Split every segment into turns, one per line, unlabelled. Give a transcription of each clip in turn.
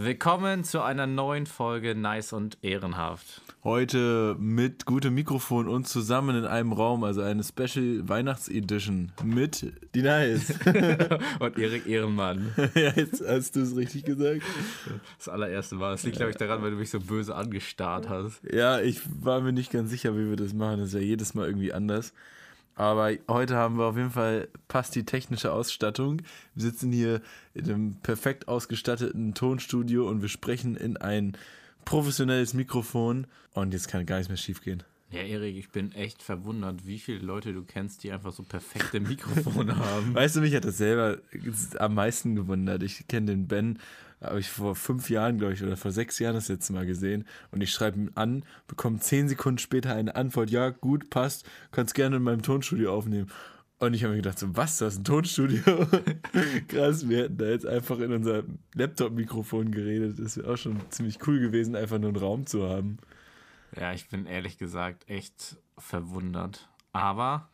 Willkommen zu einer neuen Folge Nice und Ehrenhaft.
Heute mit gutem Mikrofon und zusammen in einem Raum, also eine Special Weihnachtsedition mit die Nice.
und Erik Ehrenmann.
ja, jetzt hast du es richtig gesagt.
Das allererste Mal. Das liegt, glaube ich, daran, weil du mich so böse angestarrt hast.
Ja, ich war mir nicht ganz sicher, wie wir das machen. Das ist ja jedes Mal irgendwie anders. Aber heute haben wir auf jeden Fall, passt die technische Ausstattung. Wir sitzen hier in einem perfekt ausgestatteten Tonstudio und wir sprechen in ein professionelles Mikrofon. Und jetzt kann gar nichts mehr schief gehen.
Ja, Erik, ich bin echt verwundert, wie viele Leute du kennst, die einfach so perfekte Mikrofone haben.
Weißt du, mich hat das selber am meisten gewundert. Ich kenne den Ben habe ich vor fünf Jahren, glaube ich, oder vor sechs Jahren das letzte Mal gesehen. Und ich schreibe ihn an, bekomme zehn Sekunden später eine Antwort, ja, gut, passt, kannst gerne in meinem Tonstudio aufnehmen. Und ich habe mir gedacht, so, was, das ist ein Tonstudio? Krass, wir hätten da jetzt einfach in unser Laptop-Mikrofon geredet. Das wäre auch schon ziemlich cool gewesen, einfach nur einen Raum zu haben.
Ja, ich bin ehrlich gesagt echt verwundert. Aber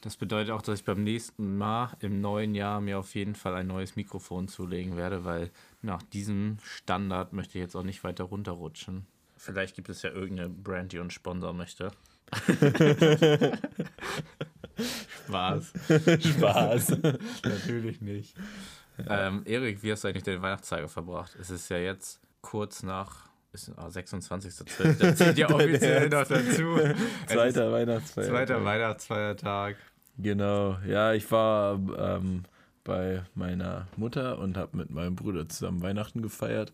das bedeutet auch, dass ich beim nächsten Mal im neuen Jahr mir auf jeden Fall ein neues Mikrofon zulegen werde, weil nach diesem Standard möchte ich jetzt auch nicht weiter runterrutschen. Vielleicht gibt es ja irgendeine Brand, die uns sponsern möchte. Spaß.
Spaß.
Natürlich nicht. Ähm, Erik, wie hast du eigentlich deine Weihnachtstage verbracht? Es ist ja jetzt kurz nach ist, oh, 26.12. Da zählt ja offiziell noch dazu.
Zweiter Weihnachtsfeiertag.
Zweiter Weihnachtsfeiertag.
Genau. Ja, ich war ähm, bei meiner Mutter und habe mit meinem Bruder zusammen Weihnachten gefeiert.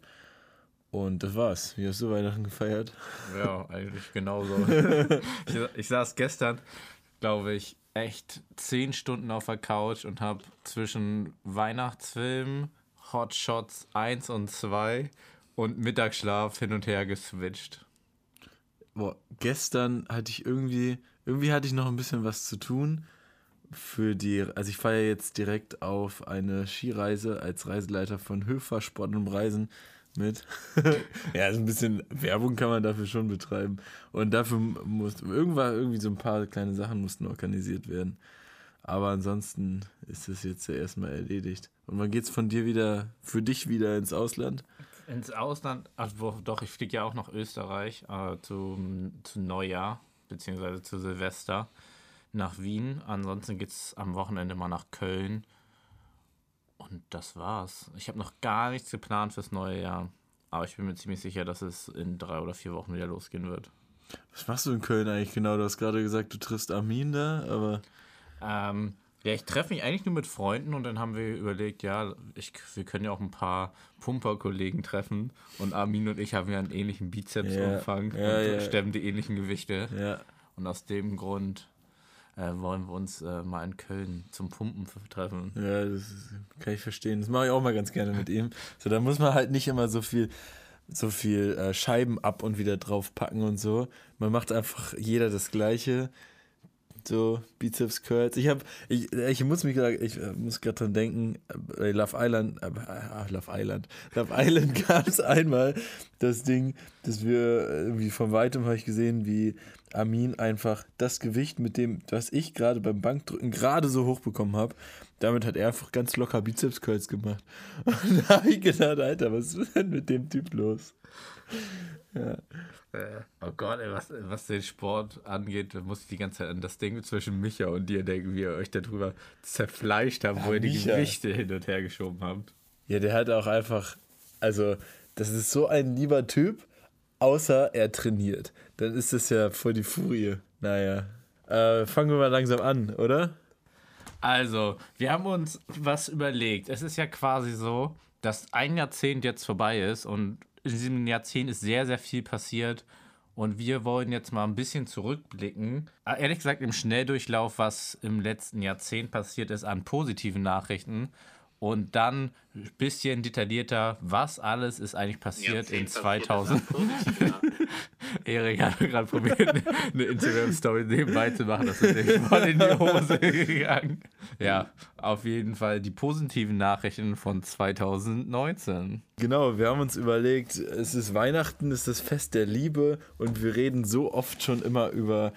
Und das war's. Wie hast du Weihnachten gefeiert?
Ja, eigentlich genauso. ich, ich saß gestern, glaube ich, echt zehn Stunden auf der Couch und habe zwischen Weihnachtsfilm, Hot Shots 1 und 2 und Mittagsschlaf hin und her geswitcht.
Boah, gestern hatte ich irgendwie, irgendwie hatte ich noch ein bisschen was zu tun für die, also ich fahre jetzt direkt auf eine Skireise als Reiseleiter von Höfer Sport und Reisen mit. ja, also ein bisschen Werbung kann man dafür schon betreiben. Und dafür muss irgendwann irgendwie so ein paar kleine Sachen mussten organisiert werden. Aber ansonsten ist es jetzt ja erstmal erledigt. Und wann geht's von dir wieder, für dich wieder ins Ausland?
Ins Ausland, also doch, ich fliege ja auch nach Österreich äh, zu, zu Neujahr, beziehungsweise zu Silvester nach Wien. Ansonsten geht es am Wochenende mal nach Köln. Und das war's. Ich habe noch gar nichts geplant fürs neue Jahr. Aber ich bin mir ziemlich sicher, dass es in drei oder vier Wochen wieder losgehen wird.
Was machst du in Köln eigentlich genau? Du hast gerade gesagt, du triffst Armin da, aber.
Ähm, ja, ich treffe mich eigentlich nur mit Freunden und dann haben wir überlegt, ja, ich, wir können ja auch ein paar Pumper-Kollegen treffen und Armin und ich haben ja einen ähnlichen Bizepsumfang ja, ja, und ja. stemmen die ähnlichen Gewichte. Und aus dem Grund äh, wollen wir uns äh, mal in Köln zum Pumpen treffen.
Ja, das kann ich verstehen. Das mache ich auch mal ganz gerne mit ihm. So, da muss man halt nicht immer so viel so viel äh, Scheiben ab und wieder drauf packen und so. Man macht einfach jeder das Gleiche so Bizeps Curls. Ich habe, ich, ich muss mich gerade, ich äh, muss gerade dran denken, bei Love Island, äh, ah, Love Island, Love Island gab es einmal das Ding, dass wir irgendwie von weitem habe ich gesehen, wie Amin einfach das Gewicht mit dem, was ich gerade beim Bankdrücken gerade so hoch bekommen habe, damit hat er einfach ganz locker Bizeps Curls gemacht. Und da habe ich gedacht, Alter, was ist denn mit dem Typ los?
Ja. Äh, oh Gott, ey, was, was den Sport angeht, muss ich die ganze Zeit an das Ding zwischen Micha und dir denken, wie ihr euch darüber zerfleischt habt, ja, wo ihr die Gewichte hin und her geschoben habt.
Ja, der hat auch einfach, also, das ist so ein lieber Typ, außer er trainiert. Dann ist das ja voll die Furie. Naja. Äh, fangen wir mal langsam an, oder?
Also, wir haben uns was überlegt. Es ist ja quasi so, dass ein Jahrzehnt jetzt vorbei ist und in diesem Jahrzehnt ist sehr, sehr viel passiert. Und wir wollen jetzt mal ein bisschen zurückblicken. Ah, ehrlich gesagt, im Schnelldurchlauf, was im letzten Jahrzehnt passiert ist an positiven Nachrichten. Und dann ein bisschen detaillierter, was alles ist eigentlich passiert in 2000. Erik hat gerade probiert, eine Instagram-Story nebenbei zu machen. Das ist nicht voll in die Hose gegangen. Ja, auf jeden Fall die positiven Nachrichten von 2019.
Genau, wir haben uns überlegt, es ist Weihnachten, es ist das Fest der Liebe und wir reden so oft schon immer über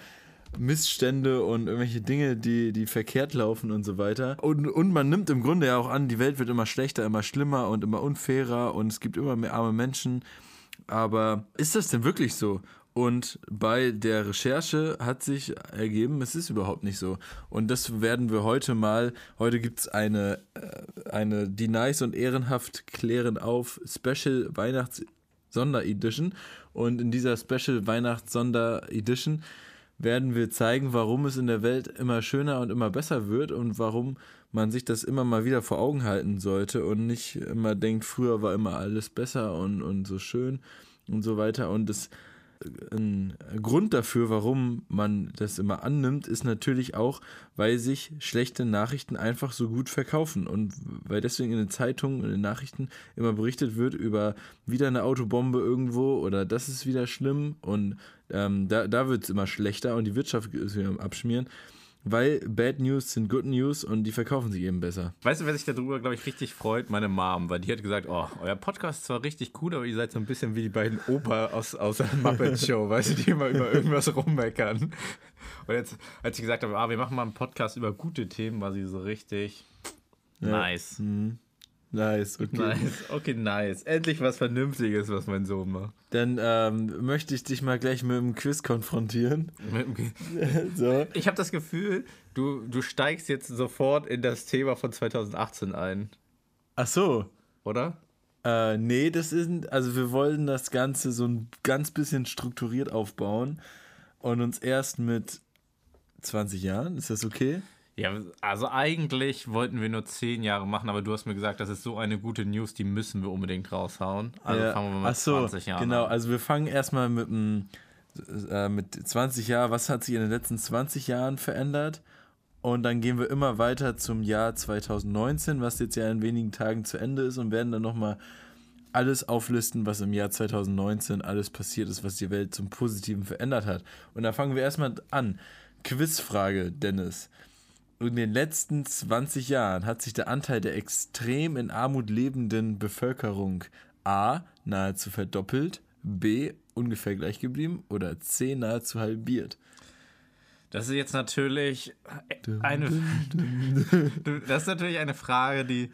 Missstände und irgendwelche Dinge, die, die verkehrt laufen und so weiter. Und, und man nimmt im Grunde ja auch an, die Welt wird immer schlechter, immer schlimmer und immer unfairer und es gibt immer mehr arme Menschen. Aber ist das denn wirklich so? Und bei der Recherche hat sich ergeben, es ist überhaupt nicht so. Und das werden wir heute mal, heute gibt es eine, äh, eine Die Nice und Ehrenhaft klären auf Special Weihnachts Sonderedition. Und in dieser Special Weihnachts Sonderedition werden wir zeigen, warum es in der Welt immer schöner und immer besser wird und warum man sich das immer mal wieder vor Augen halten sollte und nicht immer denkt, früher war immer alles besser und, und so schön und so weiter. Und es ein Grund dafür, warum man das immer annimmt, ist natürlich auch, weil sich schlechte Nachrichten einfach so gut verkaufen und weil deswegen in den Zeitungen, in den Nachrichten immer berichtet wird über wieder eine Autobombe irgendwo oder das ist wieder schlimm und ähm, da, da wird es immer schlechter und die Wirtschaft ist wieder am Abschmieren. Weil Bad News sind Good News und die verkaufen sich eben besser.
Weißt du, wer sich darüber, glaube ich, richtig freut? Meine Mom, weil die hat gesagt, oh, euer Podcast ist zwar richtig cool, aber ihr seid so ein bisschen wie die beiden Opa aus, aus der Muppet Show, weißt du, die immer über irgendwas rummeckern. Und jetzt, als ich gesagt habe, ah, wir machen mal einen Podcast über gute Themen, war sie so richtig ja. nice. Mhm.
Nice, okay.
Nice, okay, nice. Endlich was Vernünftiges, was mein Sohn macht.
Dann ähm, möchte ich dich mal gleich mit dem Quiz konfrontieren.
so. Ich habe das Gefühl, du, du steigst jetzt sofort in das Thema von 2018 ein.
Ach so.
Oder?
Äh, nee, das ist, also wir wollen das Ganze so ein ganz bisschen strukturiert aufbauen und uns erst mit 20 Jahren, ist das okay?
Ja, also eigentlich wollten wir nur zehn Jahre machen, aber du hast mir gesagt, das ist so eine gute News, die müssen wir unbedingt raushauen. Also
ja. fangen wir mal mit so, 20 Jahren genau. an. also wir fangen erstmal mit, äh, mit 20 Jahren. Was hat sich in den letzten 20 Jahren verändert? Und dann gehen wir immer weiter zum Jahr 2019, was jetzt ja in wenigen Tagen zu Ende ist und werden dann nochmal alles auflisten, was im Jahr 2019 alles passiert ist, was die Welt zum Positiven verändert hat. Und da fangen wir erstmal an. Quizfrage, Dennis in den letzten 20 Jahren hat sich der Anteil der extrem in Armut lebenden Bevölkerung A nahezu verdoppelt, B ungefähr gleich geblieben oder C nahezu halbiert.
Das ist jetzt natürlich eine, das ist natürlich eine Frage, die,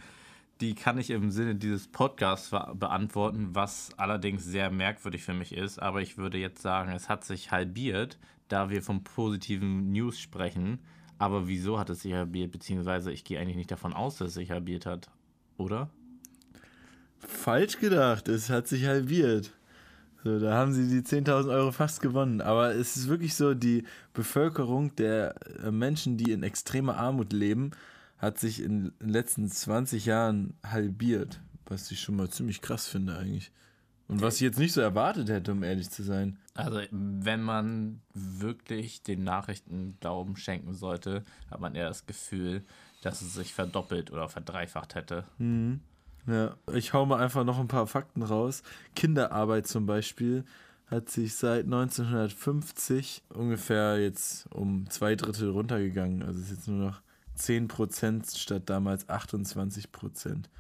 die kann ich im Sinne dieses Podcasts beantworten, was allerdings sehr merkwürdig für mich ist. Aber ich würde jetzt sagen, es hat sich halbiert, da wir vom positiven News sprechen. Aber wieso hat es sich halbiert? Beziehungsweise ich gehe eigentlich nicht davon aus, dass es sich halbiert hat. Oder?
Falsch gedacht, es hat sich halbiert. So, da haben sie die 10.000 Euro fast gewonnen. Aber es ist wirklich so, die Bevölkerung der äh, Menschen, die in extremer Armut leben, hat sich in den letzten 20 Jahren halbiert. Was ich schon mal ziemlich krass finde eigentlich. Und was ich jetzt nicht so erwartet hätte, um ehrlich zu sein.
Also, wenn man wirklich den Nachrichten Glauben schenken sollte, hat man eher das Gefühl, dass es sich verdoppelt oder verdreifacht hätte.
Mhm. Ja, ich hau mal einfach noch ein paar Fakten raus. Kinderarbeit zum Beispiel hat sich seit 1950 ungefähr jetzt um zwei Drittel runtergegangen. Also ist jetzt nur noch 10 Prozent statt damals 28 Prozent.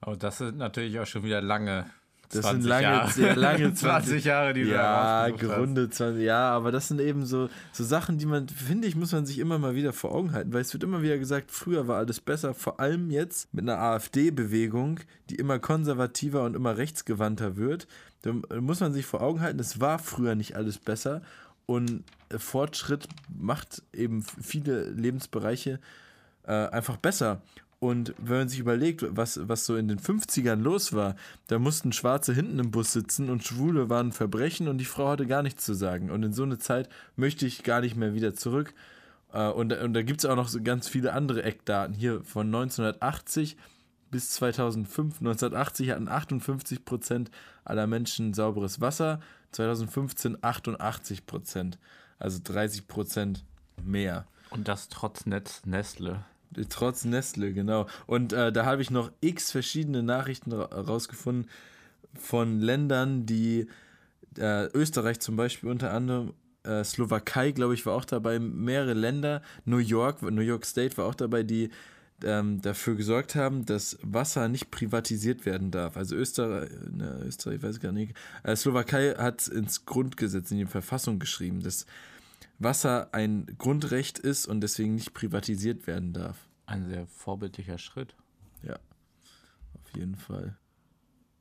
Aber das sind natürlich auch schon wieder lange
das sind lange, Jahre. sehr lange
20, Jahre, die
du Ja, gerundet 20, ja, aber das sind eben so, so Sachen, die man, finde ich, muss man sich immer mal wieder vor Augen halten, weil es wird immer wieder gesagt, früher war alles besser, vor allem jetzt mit einer AfD-Bewegung, die immer konservativer und immer rechtsgewandter wird. Da muss man sich vor Augen halten, es war früher nicht alles besser und Fortschritt macht eben viele Lebensbereiche äh, einfach besser. Und wenn man sich überlegt, was, was so in den 50ern los war, da mussten Schwarze hinten im Bus sitzen und Schwule waren Verbrechen und die Frau hatte gar nichts zu sagen. Und in so eine Zeit möchte ich gar nicht mehr wieder zurück. Äh, und, und da gibt es auch noch so ganz viele andere Eckdaten. Hier von 1980 bis 2005. 1980 hatten 58 Prozent aller Menschen sauberes Wasser, 2015 88 Prozent. Also 30 Prozent mehr.
Und das trotz Nestle.
Trotz Nestle, genau. Und äh, da habe ich noch x verschiedene Nachrichten ra rausgefunden von Ländern, die äh, Österreich zum Beispiel unter anderem, äh, Slowakei, glaube ich, war auch dabei, mehrere Länder, New York, New York State war auch dabei, die ähm, dafür gesorgt haben, dass Wasser nicht privatisiert werden darf. Also Österreich, ne, Österreich weiß ich gar nicht, äh, Slowakei hat ins Grundgesetz, in die Verfassung geschrieben, dass Wasser ein Grundrecht ist und deswegen nicht privatisiert werden darf.
Ein sehr vorbildlicher Schritt.
Ja, auf jeden Fall.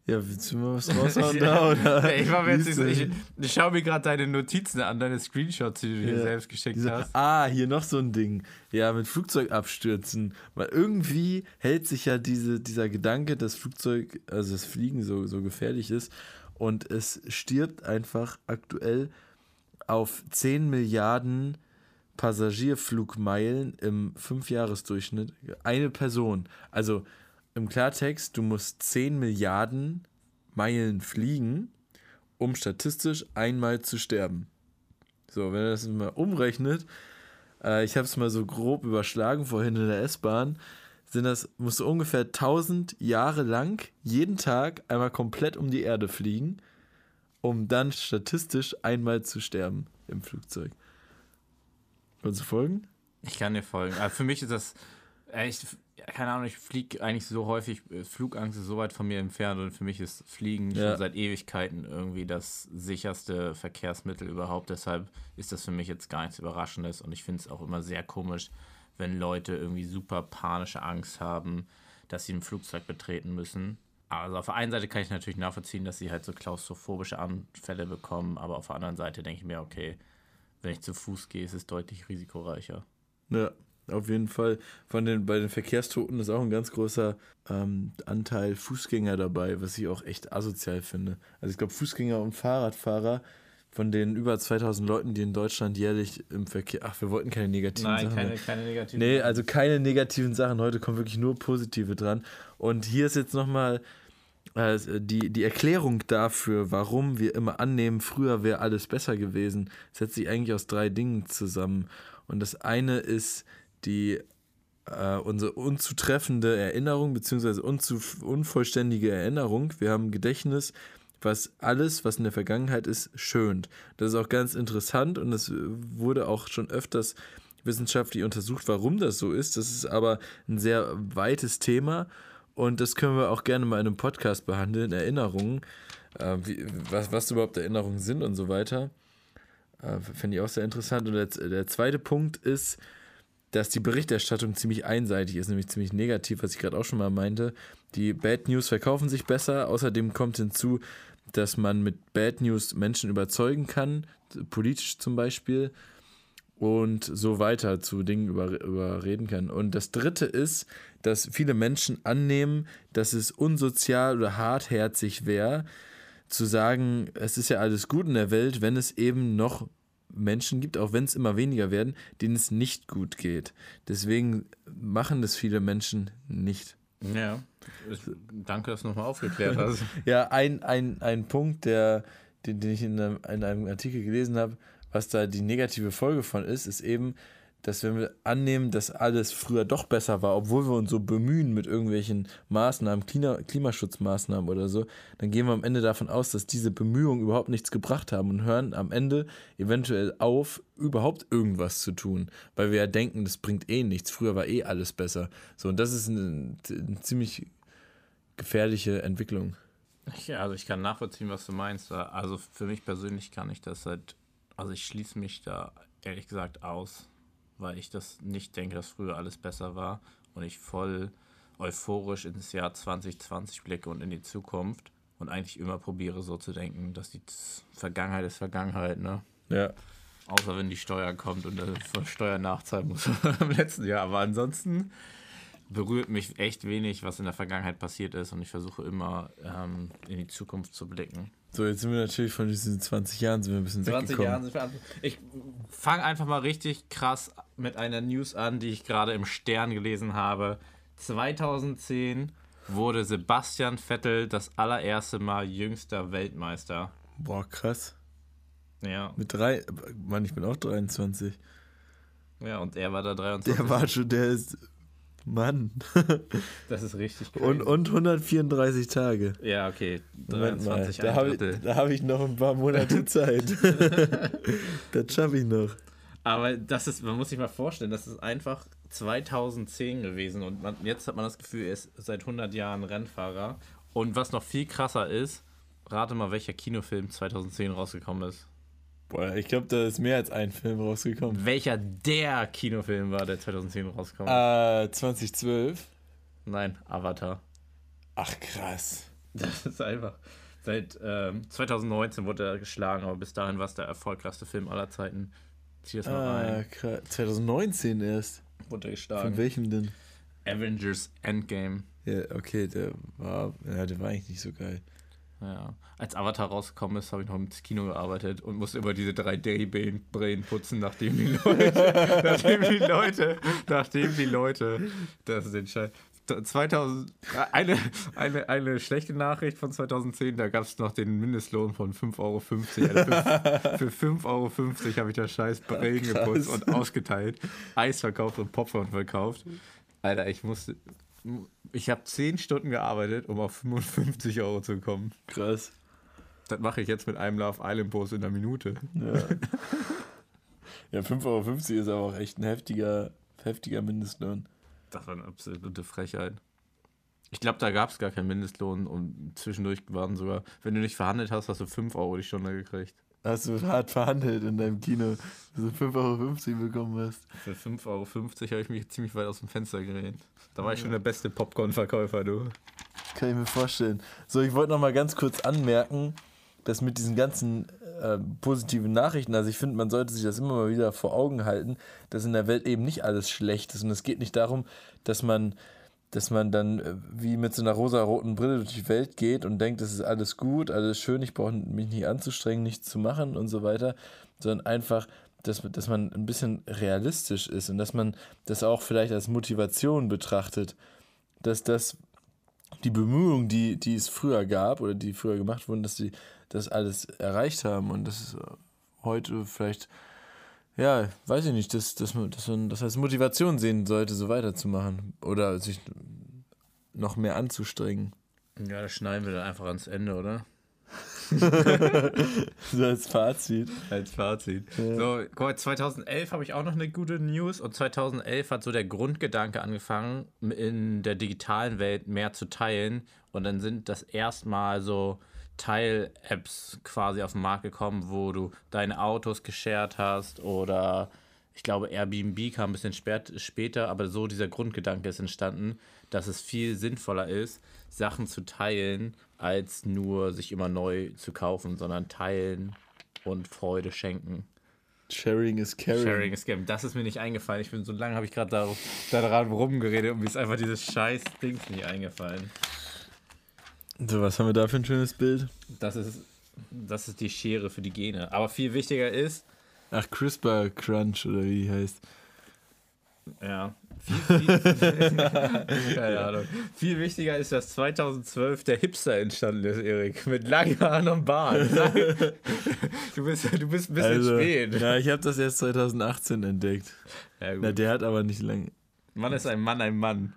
Ja, willst du mal was raushauen da? Oder?
Ich, war mir jetzt ich, ich schaue mir gerade deine Notizen an, deine Screenshots, die du dir
Ja.
selbst geschickt
Diese,
hast.
ah, hier noch so ein Ding. Ja, mit Flugzeugabstürzen. Weil irgendwie hält sich ja diese, dieser Gedanke, dass Flugzeug, also das Fliegen so, so gefährlich ist. Und es stirbt einfach aktuell auf 10 Milliarden Passagierflugmeilen im Fünfjahresdurchschnitt eine Person. Also im Klartext, du musst 10 Milliarden Meilen fliegen, um statistisch einmal zu sterben. So, wenn er das mal umrechnet, äh, ich habe es mal so grob überschlagen vorhin in der S-Bahn, sind das, musst du ungefähr 1000 Jahre lang jeden Tag einmal komplett um die Erde fliegen, um dann statistisch einmal zu sterben im Flugzeug. Kannst du folgen?
Ich kann dir folgen. Aber für mich ist das echt, keine Ahnung, ich fliege eigentlich so häufig, äh, Flugangst ist so weit von mir entfernt und für mich ist Fliegen
Ja.
schon seit Ewigkeiten irgendwie das sicherste Verkehrsmittel überhaupt. Deshalb ist das für mich jetzt gar nichts Überraschendes und ich finde es auch immer sehr komisch, wenn Leute irgendwie super panische Angst haben, dass sie ein Flugzeug betreten müssen. Also auf der einen Seite kann ich natürlich nachvollziehen, dass sie halt so klaustrophobische Anfälle bekommen, aber auf der anderen Seite denke ich mir, okay, wenn ich zu Fuß gehe, ist es deutlich risikoreicher.
Ja, auf jeden Fall. Von den, bei den Verkehrstoten ist auch ein ganz großer ähm, Anteil Fußgänger dabei, was ich auch echt asozial finde. Also ich glaube, Fußgänger und Fahrradfahrer von den über 2000 Leuten, die in Deutschland jährlich im Verkehr... Ach, wir wollten keine negativen Sachen. mehr.
keine negativen.
Nee, also keine negativen Sachen. Heute kommen wirklich nur positive dran. Und hier ist jetzt nochmal äh, die, die Erklärung dafür, warum wir immer annehmen, früher wäre alles besser gewesen, setzt sich eigentlich aus drei Dingen zusammen. Und das eine ist die äh, unsere unzutreffende Erinnerung, beziehungsweise unzu, unvollständige Erinnerung. Wir haben ein Gedächtnis, was alles, was in der Vergangenheit ist, schönt. Das ist auch ganz interessant und es wurde auch schon öfters wissenschaftlich untersucht, warum das so ist. Das ist aber ein sehr weites Thema und das können wir auch gerne mal in einem Podcast behandeln. Erinnerungen, äh, wie, was, was überhaupt Erinnerungen sind und so weiter. Äh, Finde ich auch sehr interessant. Und der, der zweite Punkt ist, dass die Berichterstattung ziemlich einseitig ist, nämlich ziemlich negativ, was ich gerade auch schon mal meinte. Die Bad News verkaufen sich besser. Außerdem kommt hinzu, dass man mit Bad News Menschen überzeugen kann, politisch zum Beispiel, und so weiter zu Dingen über, überreden kann. Und das Dritte ist, dass viele Menschen annehmen, dass es unsozial oder hartherzig wäre, zu sagen, es ist ja alles gut in der Welt, wenn es eben noch Menschen gibt, auch wenn es immer weniger werden, denen es nicht gut geht. Deswegen machen das viele Menschen nicht.
Ja. Ich, danke, dass du nochmal aufgeklärt hast.
Ja, ein, ein, ein Punkt, der, den, den ich in einem, in einem Artikel gelesen habe, was da die negative Folge von ist, ist eben, dass wenn wir annehmen, dass alles früher doch besser war, obwohl wir uns so bemühen mit irgendwelchen Maßnahmen, Klima, Klimaschutzmaßnahmen oder so, dann gehen wir am Ende davon aus, dass diese Bemühungen überhaupt nichts gebracht haben und hören am Ende eventuell auf, überhaupt irgendwas zu tun, weil wir ja denken, das bringt eh nichts. Früher war eh alles besser. So, und das ist eine, eine ziemlich gefährliche Entwicklung.
Ja, also ich kann nachvollziehen, was du meinst. Also für mich persönlich kann ich das halt, also ich schließe mich da ehrlich gesagt aus, weil ich das nicht denke, dass früher alles besser war und ich voll euphorisch ins Jahr 2020 blicke und in die Zukunft und eigentlich immer probiere so zu denken, dass die Vergangenheit ist Vergangenheit, ne?
Ja.
Außer wenn die Steuer kommt und äh, von Steuer nachzahlen muss im letzten Jahr. Aber ansonsten berührt mich echt wenig, was in der Vergangenheit passiert ist und ich versuche immer ähm, in die Zukunft zu blicken.
So, jetzt sind wir natürlich von diesen 20 Jahren sind wir ein bisschen
20
weggekommen.
Jahren sind wir an. Ich fange einfach mal richtig krass mit einer News an, die ich gerade im Stern gelesen habe. 2010 wurde Sebastian Vettel das allererste Mal jüngster Weltmeister.
Boah, krass.
Ja,
Mit drei, Mann, ich bin auch 23.
ja und er war da 23.
Der war schon, der ist, Mann.
das ist richtig crazy.
Und, und 134 Tage.
Ja, okay.
Moment mal,
23,
da habe ich, hab ich noch ein paar Monate Zeit. das schaffe ich noch.
Aber das ist, man muss sich mal vorstellen, das ist einfach 2010 gewesen und man, jetzt hat man das Gefühl, er ist seit 100 Jahren Rennfahrer. Und was noch viel krasser ist, rate mal, welcher Kinofilm 2010 rausgekommen ist.
Boah, ich glaube, da ist mehr als ein Film rausgekommen.
Welcher der Kinofilm war, der 2010 rauskam?
Äh, 2012.
Nein, Avatar.
Ach, krass.
Das ist einfach. Seit ähm, 2019 wurde er geschlagen, aber bis dahin war es der erfolgreichste Film aller Zeiten. Zieh das mal
Ah,
rein.
krass. 2019 erst.
Wurde er
Von
geschlagen.
welchem denn?
Avengers Endgame.
Ja, okay, der war, ja, der war eigentlich nicht so geil.
Ja. Als Avatar rausgekommen ist, habe ich noch im Kino gearbeitet und musste immer diese 3D-Brillen putzen, nachdem die Leute, nachdem die Leute, nachdem die Leute, das ist entscheidend. 2000, eine, eine, eine schlechte Nachricht von 2010, da gab es noch den Mindestlohn von 5,50 Euro. Also für, für 5,50 Euro habe ich da scheiß Brillen
Krass.
geputzt und ausgeteilt, Eis verkauft und Popcorn verkauft. Alter, ich musste, ich habe 10 Stunden gearbeitet, um auf 55 Euro zu kommen.
Krass.
Das mache ich jetzt mit einem Love Island Post in einer Minute.
Ja. ja, 5,50 Euro ist aber auch echt ein heftiger, heftiger Mindestlohn.
Das war eine absolute Frechheit. Ich glaube, da gab es gar keinen Mindestlohn und zwischendurch waren sogar, wenn du nicht verhandelt hast, hast du 5 Euro die Stunde gekriegt.
Hast du hart verhandelt in deinem Kino, dass du 5,50 Euro bekommen hast.
Für 5,50 Euro habe ich mich ziemlich weit aus dem Fenster gelehnt. Da war ich schon der beste Popcorn-Verkäufer, du.
Kann ich mir vorstellen. So, ich wollte noch mal ganz kurz anmerken, dass mit diesen ganzen äh, positiven Nachrichten, also ich finde, man sollte sich das immer mal wieder vor Augen halten, dass in der Welt eben nicht alles schlecht ist. Und es geht nicht darum, dass man, dass man dann äh, wie mit so einer rosa-roten Brille durch die Welt geht und denkt, das ist alles gut, alles schön, ich brauche mich nicht anzustrengen, nichts zu machen und so weiter, sondern einfach, dass, dass man ein bisschen realistisch ist und dass man das auch vielleicht als Motivation betrachtet, dass das die Bemühungen, die, die es früher gab oder die früher gemacht wurden, dass sie das alles erreicht haben und dass es heute vielleicht, ja, weiß ich nicht, dass, dass, man, dass man das als Motivation sehen sollte, so weiterzumachen oder sich noch mehr anzustrengen.
Ja, das schneiden wir dann einfach ans Ende, oder?
So als Fazit.
Als Fazit. So, guck mal, 2011 habe ich auch noch eine gute News und 2011 hat so der Grundgedanke angefangen, in der digitalen Welt mehr zu teilen und dann sind das erstmal so Teil-Apps quasi auf den Markt gekommen, wo du deine Autos geshared hast oder ich glaube Airbnb kam ein bisschen spät, später, aber so dieser Grundgedanke ist entstanden, dass es viel sinnvoller ist, Sachen zu teilen, als nur sich immer neu zu kaufen, sondern teilen und Freude schenken.
Sharing is caring.
Sharing is Scam. Das ist mir nicht eingefallen. Ich bin so lange habe ich gerade darauf- daran rumgeredet und mir ist einfach dieses scheiß Dings nicht eingefallen.
So, was haben wir da für ein schönes Bild?
Das ist, das ist die Schere für die Gene. Aber viel wichtiger ist,
Ach, CRISPR Crunch oder wie die heißt.
ja, viel, viel, keine Ahnung. viel wichtiger ist, dass 2012 der Hipster entstanden ist, Erik. Mit langen Haaren und Bart. Du bist, du bist ein bisschen
Also,
spät.
ja, ich habe das erst 2018 entdeckt.
Ja, gut.
Na, der hat aber nicht lange.
Mann ist ein Mann, ein Mann.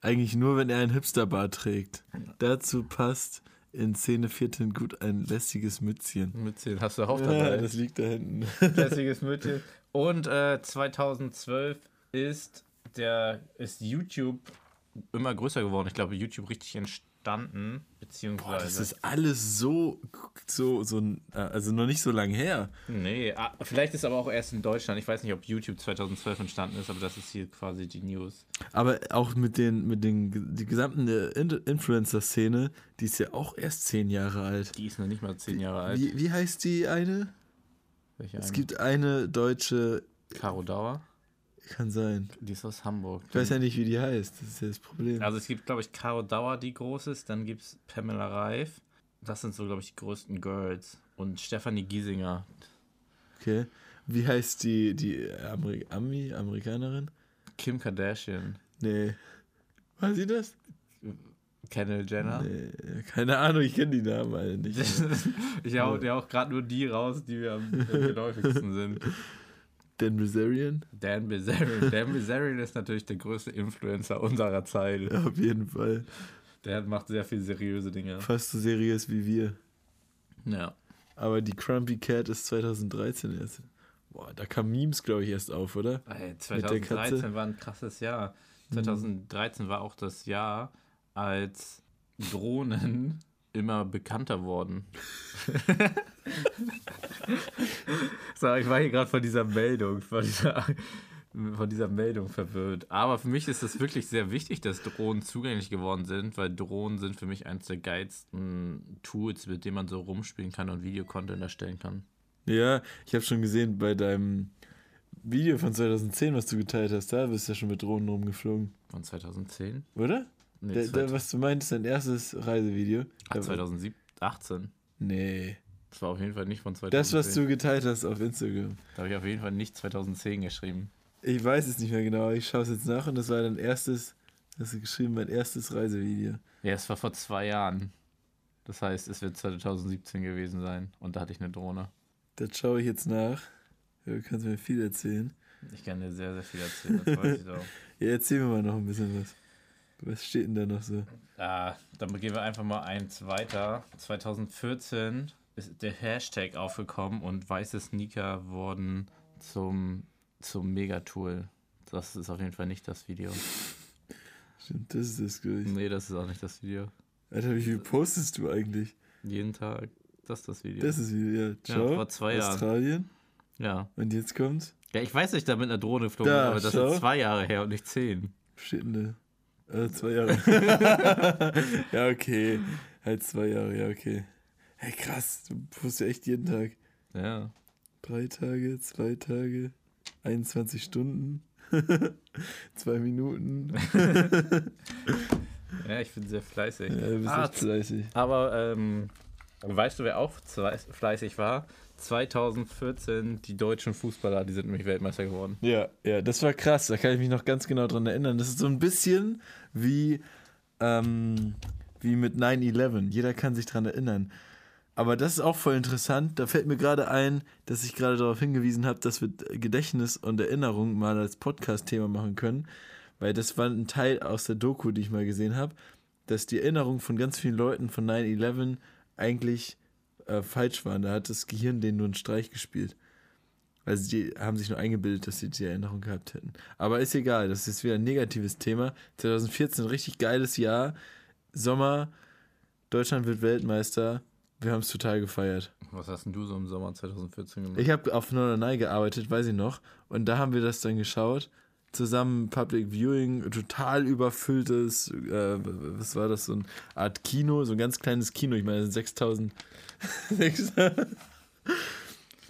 Eigentlich nur, wenn er ein Hipsterbart trägt. Dazu passt in Szene 14 gut ein lästiges Mützchen.
Mützchen hast du auch
Ja,
dabei.
das liegt da hinten.
Lässiges Mützchen. Und äh, 2012 ist der ist YouTube immer größer geworden. Ich glaube, YouTube richtig entstanden, beziehungsweise.
Boah, das ist alles so, so, so, äh, also noch nicht so lange her.
nee, ah, vielleicht ist aber auch erst in Deutschland. Ich weiß nicht, ob YouTube 2012 entstanden ist, aber das ist hier quasi die News.
Aber auch mit den, mit den, die gesamten äh, In- Influencer-Szene, die ist ja auch erst zehn Jahre alt.
Die ist noch nicht mal zehn Jahre alt.
Wie, wie heißt die eine?
Welche
Es
eine?
gibt eine deutsche,
Caro Dauer.
Kann sein.
Die ist aus Hamburg.
Ich weiß ja nicht, wie die heißt. Das ist ja das Problem.
Also es gibt, glaube ich, Caro Dauer, die groß ist. Dann gibt es Pamela Reif. Das sind so, glaube ich, die größten Girls. Und Stefanie Giesinger.
Okay. Wie heißt die, die Ameri Ami, Amerikanerin?
Kim Kardashian.
Nee. War sie das?
Kendall Jenner.
Nee, keine Ahnung, ich kenne die Namen alle nicht.
ich hau dir auch gerade nur die raus, die mir am geläufigsten sind.
Dan Bilzerian?
Dan Bilzerian. Dan Bilzerian ist natürlich der größte Influencer unserer Zeit.
Ja, auf jeden Fall.
Der macht sehr viel seriöse Dinge.
Fast so seriös wie wir.
Ja.
Aber die Crumpy Cat ist 2013 erst. Boah, da kam Memes, glaube ich, erst auf, oder?
Ey,
Mit der Katze?
2013 war ein krasses Jahr. 2013 war auch das Jahr, als Drohnen immer bekannter worden. so, ich war hier gerade von dieser Meldung, von dieser, von dieser Meldung verwirrt. Aber für mich ist es wirklich sehr wichtig, dass Drohnen zugänglich geworden sind, weil Drohnen sind für mich eines der geilsten Tools, mit denen man so rumspielen kann und Videocontent erstellen kann.
Ja, ich habe schon gesehen bei deinem Video von 2010, was du geteilt hast, da bist du ja schon mit Drohnen rumgeflogen.
Von 2010?
Oder? Nee, da, da, was du meintest, dein erstes Reisevideo.
Ach, 2018?
Nee.
Das war auf jeden Fall nicht von 2010.
Das, was du geteilt hast auf Instagram.
Da habe ich auf jeden Fall nicht 2010 geschrieben.
Ich weiß es nicht mehr genau, ich schaue es jetzt nach und das war dein erstes, hast du geschrieben, mein erstes Reisevideo.
Ja, es war vor zwei Jahren. Das heißt, es wird 2017 gewesen sein und da hatte ich eine Drohne.
Das schaue ich jetzt nach. Du kannst mir viel erzählen.
Ich kann dir sehr, sehr viel erzählen, das weiß ich auch.
ja, erzähl mir mal noch ein bisschen was. Was steht denn da noch so?
Ah, dann gehen wir einfach mal eins weiter. 2014 ist der Hashtag aufgekommen und weiße Sneaker wurden zum, zum Megatool. Das ist auf jeden Fall nicht das Video.
Stimmt, das ist das gleich.
Nee, das ist auch nicht das Video.
Alter, wie viel postest du eigentlich?
Jeden Tag. Das ist das Video.
Das ist Video, ja. Ciao.
Ja, vor zwei Jahren.
Australien.
Ja.
Und jetzt kommt?
Ja, ich weiß nicht, da mit einer Drohne geflogen,
Da,
aber das
schau.
ist zwei Jahre her und nicht zehn.
Denn da? Äh, zwei Jahre. ja, okay. Halt zwei Jahre, ja, okay. Hey, krass, du postest ja echt jeden Tag.
Ja.
Drei Tage, zwei Tage, 21 Stunden, zwei Minuten.
Ja, ich bin sehr fleißig.
Ja, du bist
Ah,
echt fleißig.
Aber ähm, weißt du, wer auch fleißig war? 2014 die deutschen Fußballer, die sind nämlich Weltmeister geworden.
Ja, ja, das war krass. Da kann ich mich noch ganz genau dran erinnern. Das ist so ein bisschen wie, ähm, wie mit 9-11. Jeder kann sich dran erinnern. Aber das ist auch voll interessant. Da fällt mir gerade ein, dass ich gerade darauf hingewiesen habe, dass wir Gedächtnis und Erinnerung mal als Podcast-Thema machen können. Weil das war ein Teil aus der Doku, die ich mal gesehen habe, dass die Erinnerung von ganz vielen Leuten von 9-11 eigentlich äh, falsch waren. Da hat das Gehirn denen nur einen Streich gespielt. Also die haben sich nur eingebildet, dass sie die Erinnerung gehabt hätten. Aber ist egal, das ist wieder ein negatives Thema. 2014, richtig geiles Jahr. Sommer, Deutschland wird Weltmeister. Wir haben es total gefeiert.
Was hast denn du so im Sommer 2014 gemacht?
Ich habe auf Norderney gearbeitet, weiß ich noch. Und da haben wir das dann geschaut. Zusammen Public Viewing, total überfülltes, äh, was war das, so eine Art Kino, so ein ganz kleines Kino. Ich meine, 6000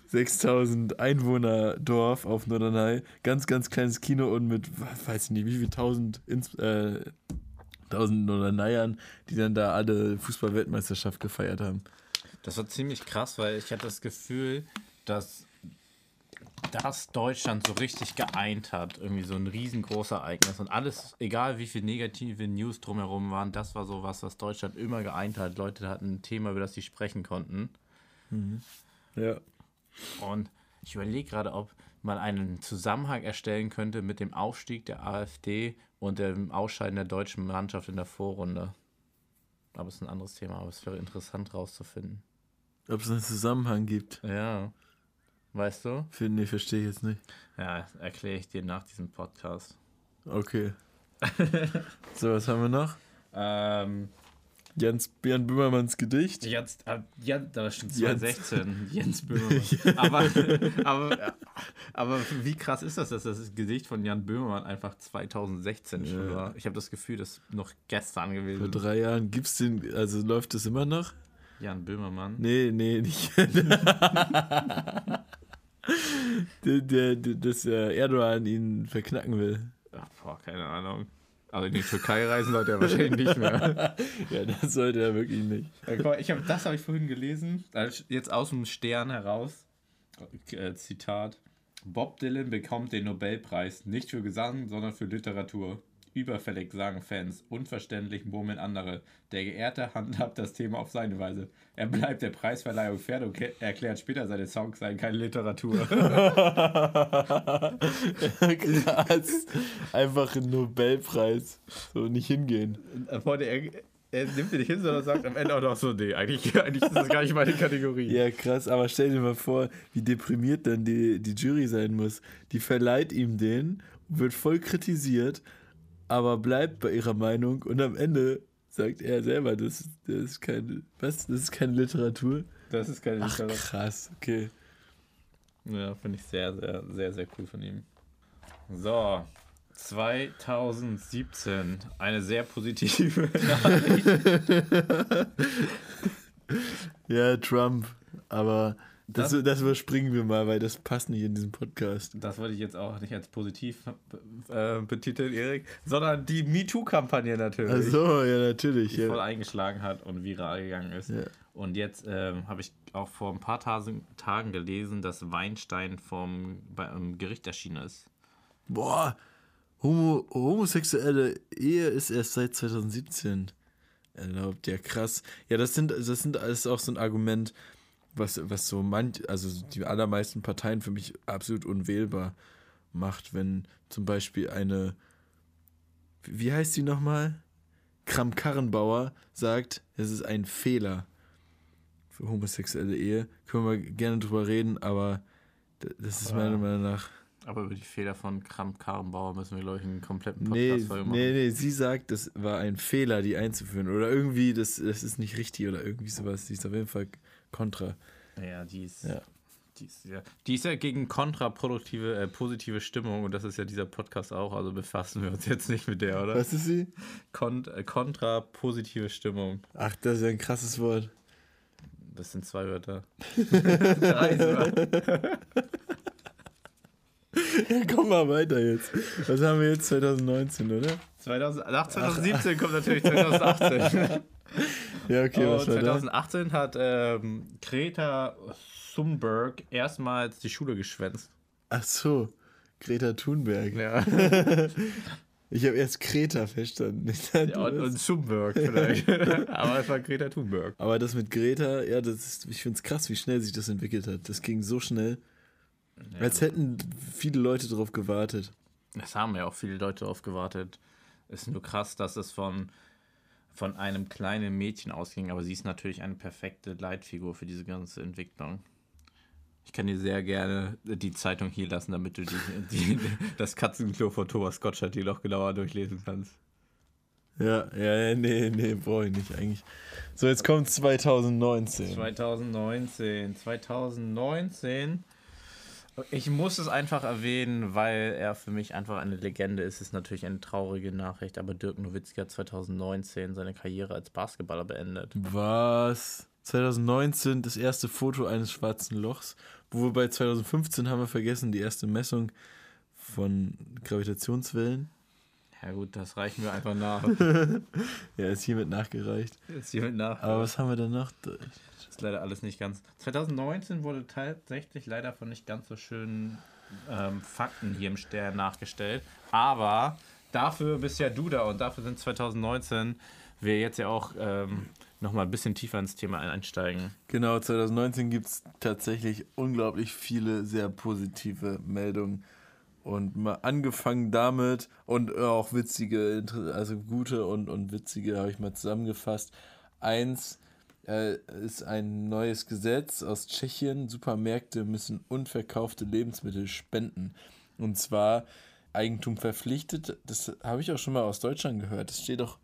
6000 Einwohner Dorf auf Norderney. Ganz, ganz kleines Kino und mit, weiß ich nicht, wie viel tausend, äh, tausend Norderneyern, die dann da alle Fußball-Weltmeisterschaft gefeiert haben.
Das war ziemlich krass, weil ich hatte das Gefühl, dass das Deutschland so richtig geeint hat. Irgendwie so ein riesengroßes Ereignis. Und alles, egal wie viele negative News drumherum waren, das war so was, was Deutschland immer geeint hat. Leute hatten ein Thema, über das sie sprechen konnten.
Ja.
Und ich überlege gerade, ob man einen Zusammenhang erstellen könnte mit dem Aufstieg der AfD und dem Ausscheiden der deutschen Mannschaft in der Vorrunde. Aber es ist ein anderes Thema, aber es wäre interessant rauszufinden.
Ob es einen Zusammenhang gibt.
Ja. Weißt du?
Für, nee, verstehe ich jetzt nicht.
Ja, erkläre ich dir nach diesem Podcast.
Okay. so, was haben wir noch?
Ähm,
Jens, Jan Böhmermanns Gedicht.
Jens, äh, Jens, das stimmt,
Jens.
2016. Jens Böhmermann. aber, aber, aber wie krass ist das, dass das Gedicht von Jan Böhmermann einfach 2016 schon
Ja.
war? Ich habe das Gefühl, das ist noch gestern gewesen.
Vor drei Jahren gibt's den, also läuft das immer noch?
Jan Böhmermann.
Nee, nee, nicht. dass Erdogan ihn verknacken will.
Ach, boah, keine Ahnung. Also in die Türkei reisen sollte er wahrscheinlich nicht mehr.
Ja, das sollte er wirklich nicht.
Ja, guck mal, ich hab, das habe ich vorhin gelesen. Jetzt aus dem Stern heraus. Äh, Zitat. Bob Dylan bekommt den Nobelpreis nicht für Gesang, sondern für Literatur. Überfällig sagen Fans, unverständlich murmeln andere. Der Geehrte handhabt das Thema auf seine Weise. Er bleibt der Preisverleihung fern und erklärt später, seine Songs seien keine Literatur.
Krass. Einfach ein Nobelpreis. So nicht hingehen.
Freunde, er, er nimmt dir nicht hin, sondern sagt am Ende auch noch so, nee, eigentlich, eigentlich ist das gar nicht meine Kategorie.
Ja, krass, aber stell dir mal vor, wie deprimiert dann die, die Jury sein muss. Die verleiht ihm den, wird voll kritisiert, aber bleibt bei ihrer Meinung und am Ende sagt er selber, das, das ist keine, was, das ist keine Literatur.
Das ist keine
Ach, krass, okay.
Ja, finde ich sehr, sehr, sehr, sehr cool von ihm. So, 2017. Eine sehr positive Nachricht.
ja, Trump. Aber das, das, das, überspringen wir mal, weil das passt nicht in diesem Podcast.
Das wollte ich jetzt auch nicht als positiv äh, betiteln, Erik, sondern die MeToo-Kampagne natürlich.
Ach so, ja, natürlich.
Die
ja.
voll eingeschlagen hat und viral gegangen ist. Ja. Und jetzt ähm, habe ich auch vor ein paar Tagen gelesen, dass Weinstein vom beim Gericht erschienen ist.
Boah, Homo, homosexuelle Ehe ist erst seit 2017 erlaubt. Ja, krass. Ja, das sind, das sind alles auch so ein Argument, was, was so manch, also die allermeisten Parteien für mich absolut unwählbar macht, wenn zum Beispiel eine, wie heißt sie nochmal? Kram-Karrenbauer sagt, es ist ein Fehler für homosexuelle Ehe. Können wir gerne drüber reden, aber das ist meiner Meinung nach.
Aber über die Fehler von Kramp-Karrenbauer müssen wir, glaube ich, einen kompletten Podcast
nee, machen. Nee, nee, sie sagt, das war ein Fehler, die einzuführen. Oder irgendwie, das, das ist nicht richtig oder irgendwie sowas. Sie ist auf jeden Fall kontra.
Ja, die ist. Ja. Die ist, ja, die ist ja gegen kontraproduktive, äh, positive Stimmung und das ist ja dieser Podcast auch, also befassen wir uns jetzt nicht mit der, oder?
Was ist sie?
Kont äh, kontrapositive Stimmung.
Ach, das ist ja ein krasses Wort.
Das sind zwei Wörter. Drei sogar.
Ja, komm mal weiter jetzt. Was haben wir jetzt? 2019, oder?
2000, nach 2017 Ach. kommt natürlich 2018.
ja, okay,
war 2018 da? hat ähm, Greta Thunberg erstmals die Schule geschwänzt.
Ach so, Greta Thunberg. Ja. ich habe erst Greta verstanden.
Ja, und, und Thunberg vielleicht. Aber es war Greta Thunberg.
Aber das mit Greta, ja, das ist, ich finde es krass, wie schnell sich das entwickelt hat. Das ging so schnell. Ja, Als hätten viele Leute darauf gewartet.
Es haben ja auch viele Leute darauf gewartet. Es ist nur krass, dass es von, von einem kleinen Mädchen ausging, aber sie ist natürlich eine perfekte Leitfigur für diese ganze Entwicklung. Ich kann dir sehr gerne die Zeitung hier lassen, damit du die, die, das Katzenklo von Thomas Gottschalk die noch genauer durchlesen kannst.
Ja, ja, nee, nee, brauche ich nicht eigentlich. So, jetzt kommt 2019.
2019. 2019 ich muss es einfach erwähnen, weil er für mich einfach eine Legende ist. Es ist natürlich eine traurige Nachricht, aber Dirk Nowitzki hat 2019 seine Karriere als Basketballer beendet.
Was? 2019 das erste Foto eines schwarzen Lochs, wo wir bei 2015 haben wir vergessen, die erste Messung von Gravitationswellen.
Ja gut, das reichen wir einfach nach.
ja, ist hiermit nachgereicht.
Ist hiermit nach.
Aber was haben wir denn noch?
ist leider alles nicht ganz. 2019 wurde tatsächlich leider von nicht ganz so schönen ähm, Fakten hier im Stern nachgestellt. Aber dafür bist ja du da und dafür sind 2019 wir jetzt ja auch ähm, nochmal ein bisschen tiefer ins Thema einsteigen.
Genau, 2019 gibt es tatsächlich unglaublich viele sehr positive Meldungen. Und mal angefangen damit und auch witzige, also gute und, und witzige habe ich mal zusammengefasst. Eins, äh, ist ein neues Gesetz aus Tschechien. Supermärkte müssen unverkaufte Lebensmittel spenden. Und zwar Eigentum verpflichtet. Das habe ich auch schon mal aus Deutschland gehört. Das steht doch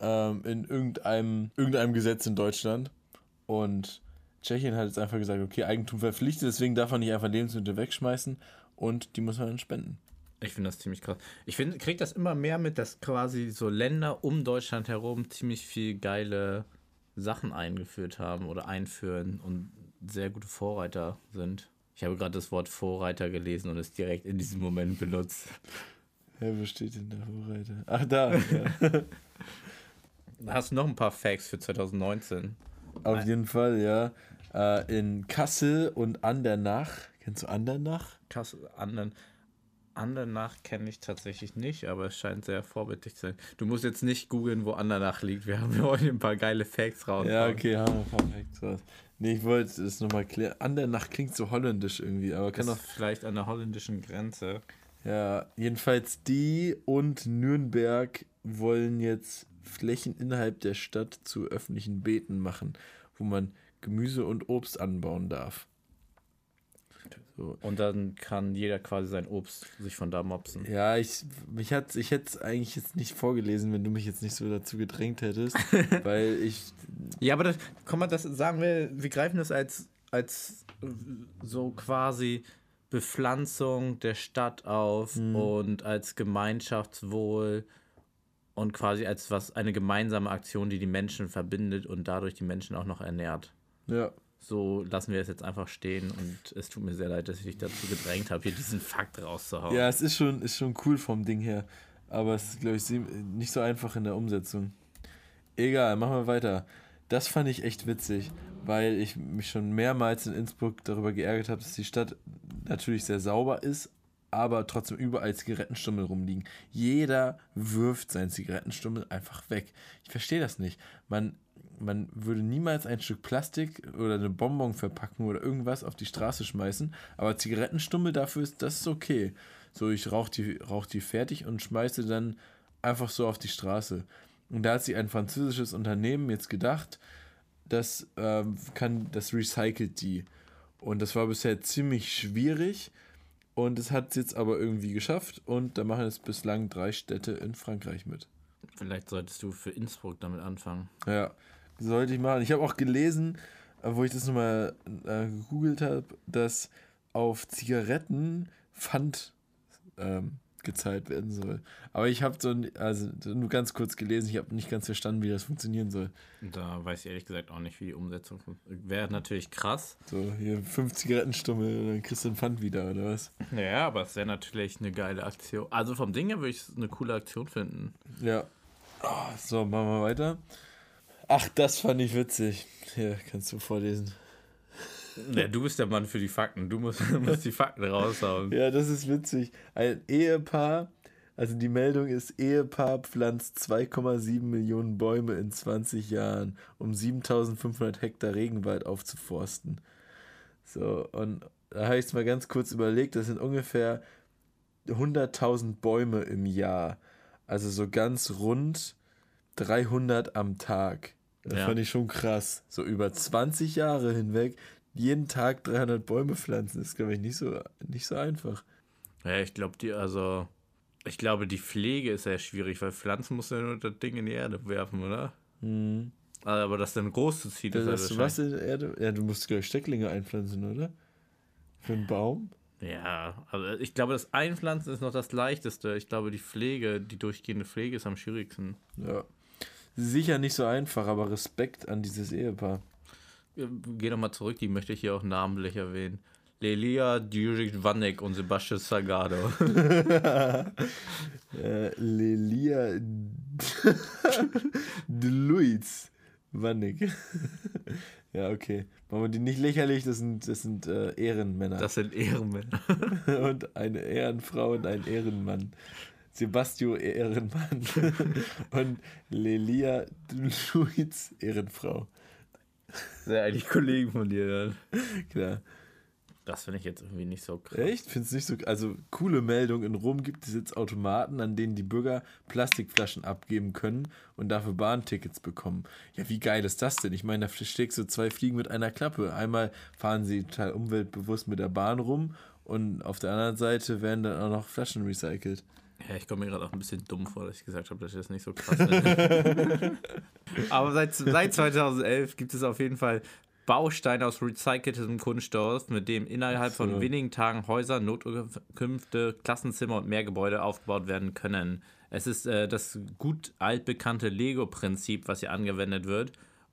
ähm, in irgendeinem, irgendeinem Gesetz in Deutschland. Und Tschechien hat jetzt einfach gesagt, okay, Eigentum verpflichtet, deswegen darf man nicht einfach Lebensmittel wegschmeißen und die muss man dann spenden.
Ich finde das ziemlich krass. Ich kriege das immer mehr mit, dass quasi so Länder um Deutschland herum ziemlich viel geile Sachen eingeführt haben oder einführen und sehr gute Vorreiter sind. Ich habe gerade das Wort Vorreiter gelesen und es direkt in diesem Moment benutzt.
Ja, wo steht denn der Vorreiter? Ach, da. Ja.
Hast du noch ein paar Facts für 2019?
Auf jeden Fall, ja. Äh, in Kassel und Andernach. Kennst du Andernach?
Kassel, Andern. Andernach kenne ich tatsächlich nicht, aber es scheint sehr vorbildlich zu sein. Du musst jetzt nicht googeln, wo Andernach liegt. Wir haben heute ein paar geile Facts raus.
Ja, okay, haben wir ein paar Facts raus. Nee, ich wollte es nochmal klären. Andernach klingt so holländisch irgendwie, aber kann
auch. Vielleicht an der holländischen Grenze.
Ja, jedenfalls die und Nürnberg wollen jetzt Flächen innerhalb der Stadt zu öffentlichen Beeten machen, wo man Gemüse und Obst anbauen darf. So.
Und dann kann jeder quasi sein Obst sich von da mopsen.
Ja, ich, mich hat, ich hätte es eigentlich jetzt nicht vorgelesen, wenn du mich jetzt nicht so dazu gedrängt hättest, weil ich,
Ja, aber das, komm mal, das sagen wir, wir greifen das als, als so quasi Bepflanzung der Stadt auf und als Gemeinschaftswohl und quasi als was eine gemeinsame Aktion, die die Menschen verbindet und dadurch die Menschen auch noch ernährt.
Ja,
So lassen wir es jetzt einfach stehen und es tut mir sehr leid, dass ich dich dazu gedrängt habe, hier diesen Fakt rauszuhauen.
ja, es ist schon, ist schon cool vom Ding her, aber es ist, glaube ich, nicht so einfach in der Umsetzung. Egal, machen wir weiter. Das fand ich echt witzig, weil ich mich schon mehrmals in Innsbruck darüber geärgert habe, dass die Stadt natürlich sehr sauber ist, aber trotzdem überall Zigarettenstummel rumliegen. Jeder wirft seinen Zigarettenstummel einfach weg. Ich verstehe das nicht. Man, man würde niemals ein Stück Plastik oder eine Bonbonverpackung oder irgendwas auf die Straße schmeißen, aber Zigarettenstummel dafür ist das ist okay. So, ich rauche die, rauch die fertig und schmeiße dann einfach so auf die Straße. Und da hat sich ein französisches Unternehmen jetzt gedacht, das ähm, kann, das recycelt die. Und das war bisher ziemlich schwierig. Und es hat es jetzt aber irgendwie geschafft. Und da machen es bislang drei Städte in Frankreich mit.
Vielleicht solltest du für Innsbruck damit anfangen.
Ja, sollte ich machen. Ich habe auch gelesen, äh, wo ich das nochmal äh, gegoogelt habe, dass auf Zigaretten Pfand ähm, gezahlt werden soll. Aber ich habe so, ein- also nur ganz kurz gelesen, ich habe nicht ganz verstanden, wie das funktionieren soll.
Da weiß ich ehrlich gesagt auch nicht, wie die Umsetzung funktioniert. Wäre natürlich krass.
So, hier fünf Zigarettenstummel dann kriegst du den Pfand wieder, oder was?
Ja, aber es wäre natürlich eine geile Aktion. Also vom Ding her würde ich es eine coole Aktion finden.
Ja. Oh, so, machen wir weiter. Ach, das fand ich witzig. Hier, kannst du vorlesen.
Ja, du bist der Mann für die Fakten. Du musst, musst die Fakten raushauen.
Ja, das ist witzig. Ein Ehepaar, also die Meldung ist, Ehepaar pflanzt 2,7 Millionen Bäume in 20 Jahren, um 7500 Hektar Regenwald aufzuforsten. So, und da habe ich es mal ganz kurz überlegt, das sind ungefähr 100.000 Bäume im Jahr. Also so ganz rund 300 am Tag. Das
Ja.
fand ich schon krass. So über 20 Jahre hinweg jeden Tag 300 Bäume pflanzen, ist, glaube ich, nicht so, nicht so einfach.
Ja, ich glaube, die, also, ich glaube, die Pflege ist sehr schwierig, weil Pflanzen musst du ja nur das Ding in die Erde werfen, oder?
Mhm.
Aber das dann groß zu ziehen, ist
Dass
ja
du was in der Erde? Ja, du musst, glaube ich, Stecklinge einpflanzen, oder? Für einen Baum?
Ja, also ich glaube, das Einpflanzen ist noch das Leichteste. Ich glaube, die Pflege, die durchgehende Pflege ist am schwierigsten.
Ja. Sicher nicht so einfach, aber Respekt an dieses Ehepaar.
Geh doch mal zurück, die möchte ich hier auch namentlich erwähnen. Lelia Djurik Vanek und Sebastian Salgado.
Äh, Lelia Luiz Wannig. ja, okay. Machen wir die nicht lächerlich, das sind, das sind äh, Ehrenmänner.
Das sind Ehrenmänner.
und eine Ehrenfrau und ein Ehrenmann. Sebastio Ehrenmann und Lelia Luiz Ehrenfrau.
Sehr eigentlich Kollegen von dir dann.
Klar.
Das finde ich jetzt irgendwie nicht so krass.
Echt? Findest du nicht so. Also, coole Meldung. In Rom gibt es jetzt Automaten, an denen die Bürger Plastikflaschen abgeben können und dafür Bahntickets bekommen. Ja, wie geil ist das denn? Ich meine, da schlägst du zwei Fliegen mit einer Klappe. Einmal fahren sie total umweltbewusst mit der Bahn rum und auf der anderen Seite werden dann auch noch Flaschen recycelt.
Ja, ich komme mir gerade auch ein bisschen dumm vor, dass ich gesagt habe, dass ich das nicht so krass finde. Aber seit, seit 2011 gibt es auf jeden Fall Bausteine aus recyceltem Kunststoff, mit dem innerhalb
So.
von wenigen Tagen Häuser, Notunterkünfte, Klassenzimmer und mehr Gebäude aufgebaut werden können. Es ist äh, das gut altbekannte Lego-Prinzip, was hier angewendet wird.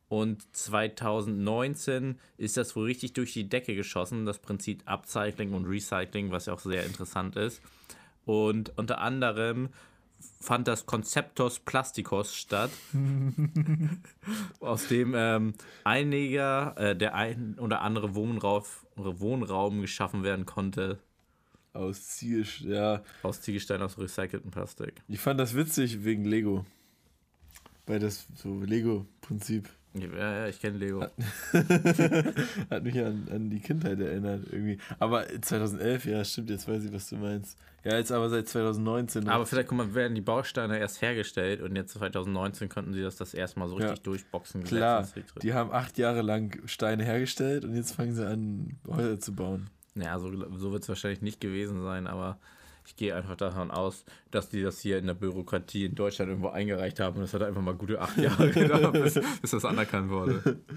Und 2019 ist das wohl richtig durch die Decke geschossen, das Prinzip Upcycling und Recycling, was ja auch sehr interessant ist. Und unter anderem fand das Konzeptos Plastikos statt, aus dem ähm, einiger, äh, der ein oder andere Wohnraum, Wohnraum geschaffen werden konnte,
Aus Ziel, ja.
aus Ziegelstein aus recyceltem Plastik.
Ich fand das witzig wegen Lego. Weil das so Lego-Prinzip
Ja, ja, ich kenne Lego.
hat mich an, an die Kindheit erinnert irgendwie. Aber 2011, ja, stimmt, jetzt weiß ich, was du meinst. Ja, jetzt aber seit 2019. noch.
Aber vielleicht, guck mal, werden die Bausteine erst hergestellt und jetzt 2019 konnten sie das das erste Mal so richtig
Ja.
durchboxen.
Klar, die haben acht Jahre lang Steine hergestellt und jetzt fangen sie an, Häuser zu bauen.
Ja, so, so wird es wahrscheinlich nicht gewesen sein, aber ich gehe einfach davon aus, dass die das hier in der Bürokratie in Deutschland irgendwo eingereicht haben und es hat einfach mal gute acht Jahre gedauert, bis, bis das anerkannt wurde.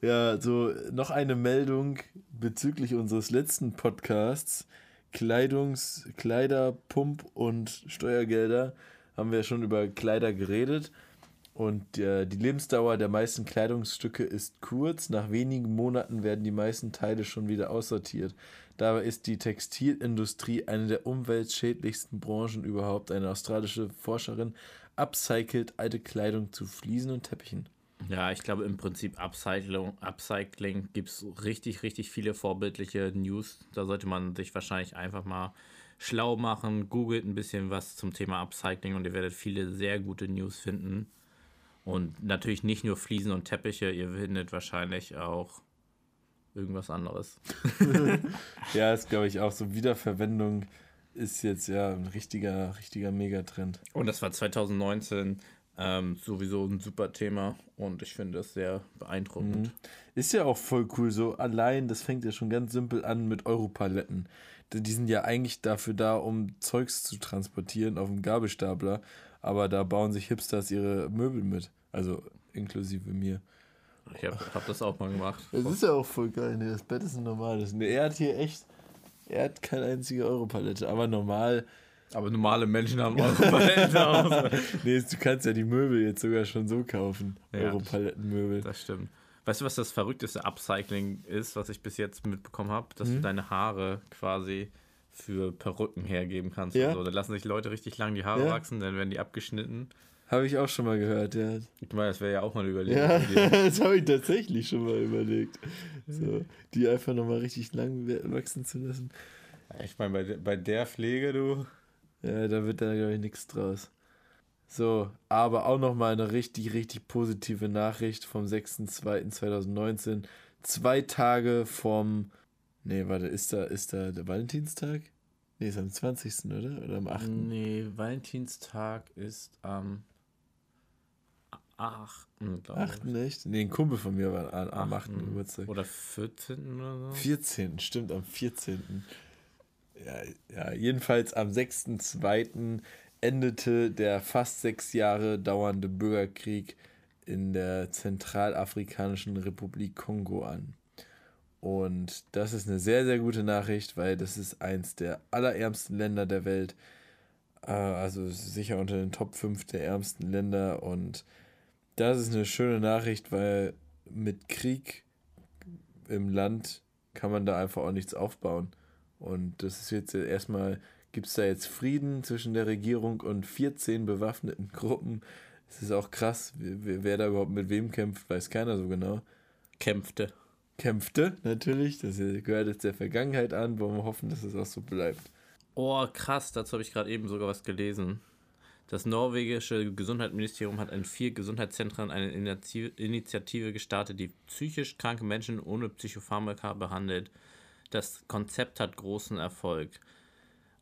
Ja, so noch eine Meldung bezüglich unseres letzten Podcasts. Kleidungs-, Kleider, Pump und Steuergelder haben wir schon über Kleider geredet. Und äh, die Lebensdauer der meisten Kleidungsstücke ist kurz. Nach wenigen Monaten werden die meisten Teile schon wieder aussortiert. Dabei ist die Textilindustrie eine der umweltschädlichsten Branchen überhaupt. Eine australische Forscherin upcycelt alte Kleidung zu Fliesen und Teppichen.
Ja, ich glaube im Prinzip Upcycling, Upcycling gibt es richtig, richtig viele vorbildliche News. Da sollte man sich wahrscheinlich einfach mal schlau machen. Googelt ein bisschen was zum Thema Upcycling und ihr werdet viele sehr gute News finden. Und natürlich nicht nur Fliesen und Teppiche, ihr findet wahrscheinlich auch irgendwas anderes.
ja, ist glaube ich auch so. Wiederverwendung ist jetzt ja ein richtiger, richtiger Megatrend.
Und das war 2019 ähm, sowieso ein super Thema und ich finde das sehr beeindruckend. Mhm.
Ist ja auch voll cool, so allein, das fängt ja schon ganz simpel an mit Europaletten. Die sind ja eigentlich dafür da, um Zeugs zu transportieren auf dem Gabelstapler, aber da bauen sich Hipsters ihre Möbel mit, also inklusive mir.
Ich habe hab das auch mal gemacht.
Das ist ja auch voll geil, ne? das Bett ist ein normales. Ne, er hat hier echt, er hat keine einzige Europalette, aber normal
aber normale Menschen haben Hause.
nee, du kannst ja die Möbel jetzt sogar schon so kaufen.
Ja,
Europalettenmöbel.
Das stimmt. Weißt du, was das verrückteste Upcycling ist, was ich bis jetzt mitbekommen habe? Dass mhm. du deine Haare quasi für Perücken hergeben kannst. Ja. So. Da lassen sich Leute richtig lang die Haare ja. wachsen, dann werden die abgeschnitten.
Habe ich auch schon mal gehört, ja.
Ich meine, das wäre ja auch mal eine Überlegung.
Ja, das habe ich tatsächlich schon mal überlegt. So, die einfach nochmal richtig lang wachsen zu lassen.
Ich meine, bei, bei der Pflege, du.
Ja, da wird da, glaube ich, nichts draus. So, aber auch nochmal eine richtig, richtig positive Nachricht vom 6.2.2019. Zwei Tage vom. Nee, warte, ist da, ist da der Valentinstag? Nee, ist am 20. oder? Oder am 8.?
Nee, Valentinstag ist am 8.
8. echt? Nee, ein Kumpel von mir war am 8. 8. Geburtstag.
Oder 14. oder so?
14. Stimmt, am 14 ja, ja, jedenfalls am 6.2. endete der fast sechs Jahre dauernde Bürgerkrieg in der Zentralafrikanischen Republik Kongo an. Und das ist eine sehr, sehr gute Nachricht, weil das ist eins der allerärmsten Länder der Welt. Äh, also sicher unter den Top 5 der ärmsten Länder. Und das ist eine schöne Nachricht, weil mit Krieg im Land kann man da einfach auch nichts aufbauen. Und das ist jetzt erstmal, gibt es da jetzt Frieden zwischen der Regierung und 14 bewaffneten Gruppen. Es ist auch krass, wer, wer, da überhaupt mit wem kämpft, weiß keiner so genau.
Kämpfte.
Kämpfte, natürlich. Das gehört jetzt der Vergangenheit an. Wollen wir hoffen, dass es auch so bleibt.
Oh, krass, dazu habe ich gerade eben sogar was gelesen. Das norwegische Gesundheitsministerium hat in vier Gesundheitszentren eine Initiative gestartet, die psychisch kranke Menschen ohne Psychopharmaka behandelt das Konzept hat großen Erfolg.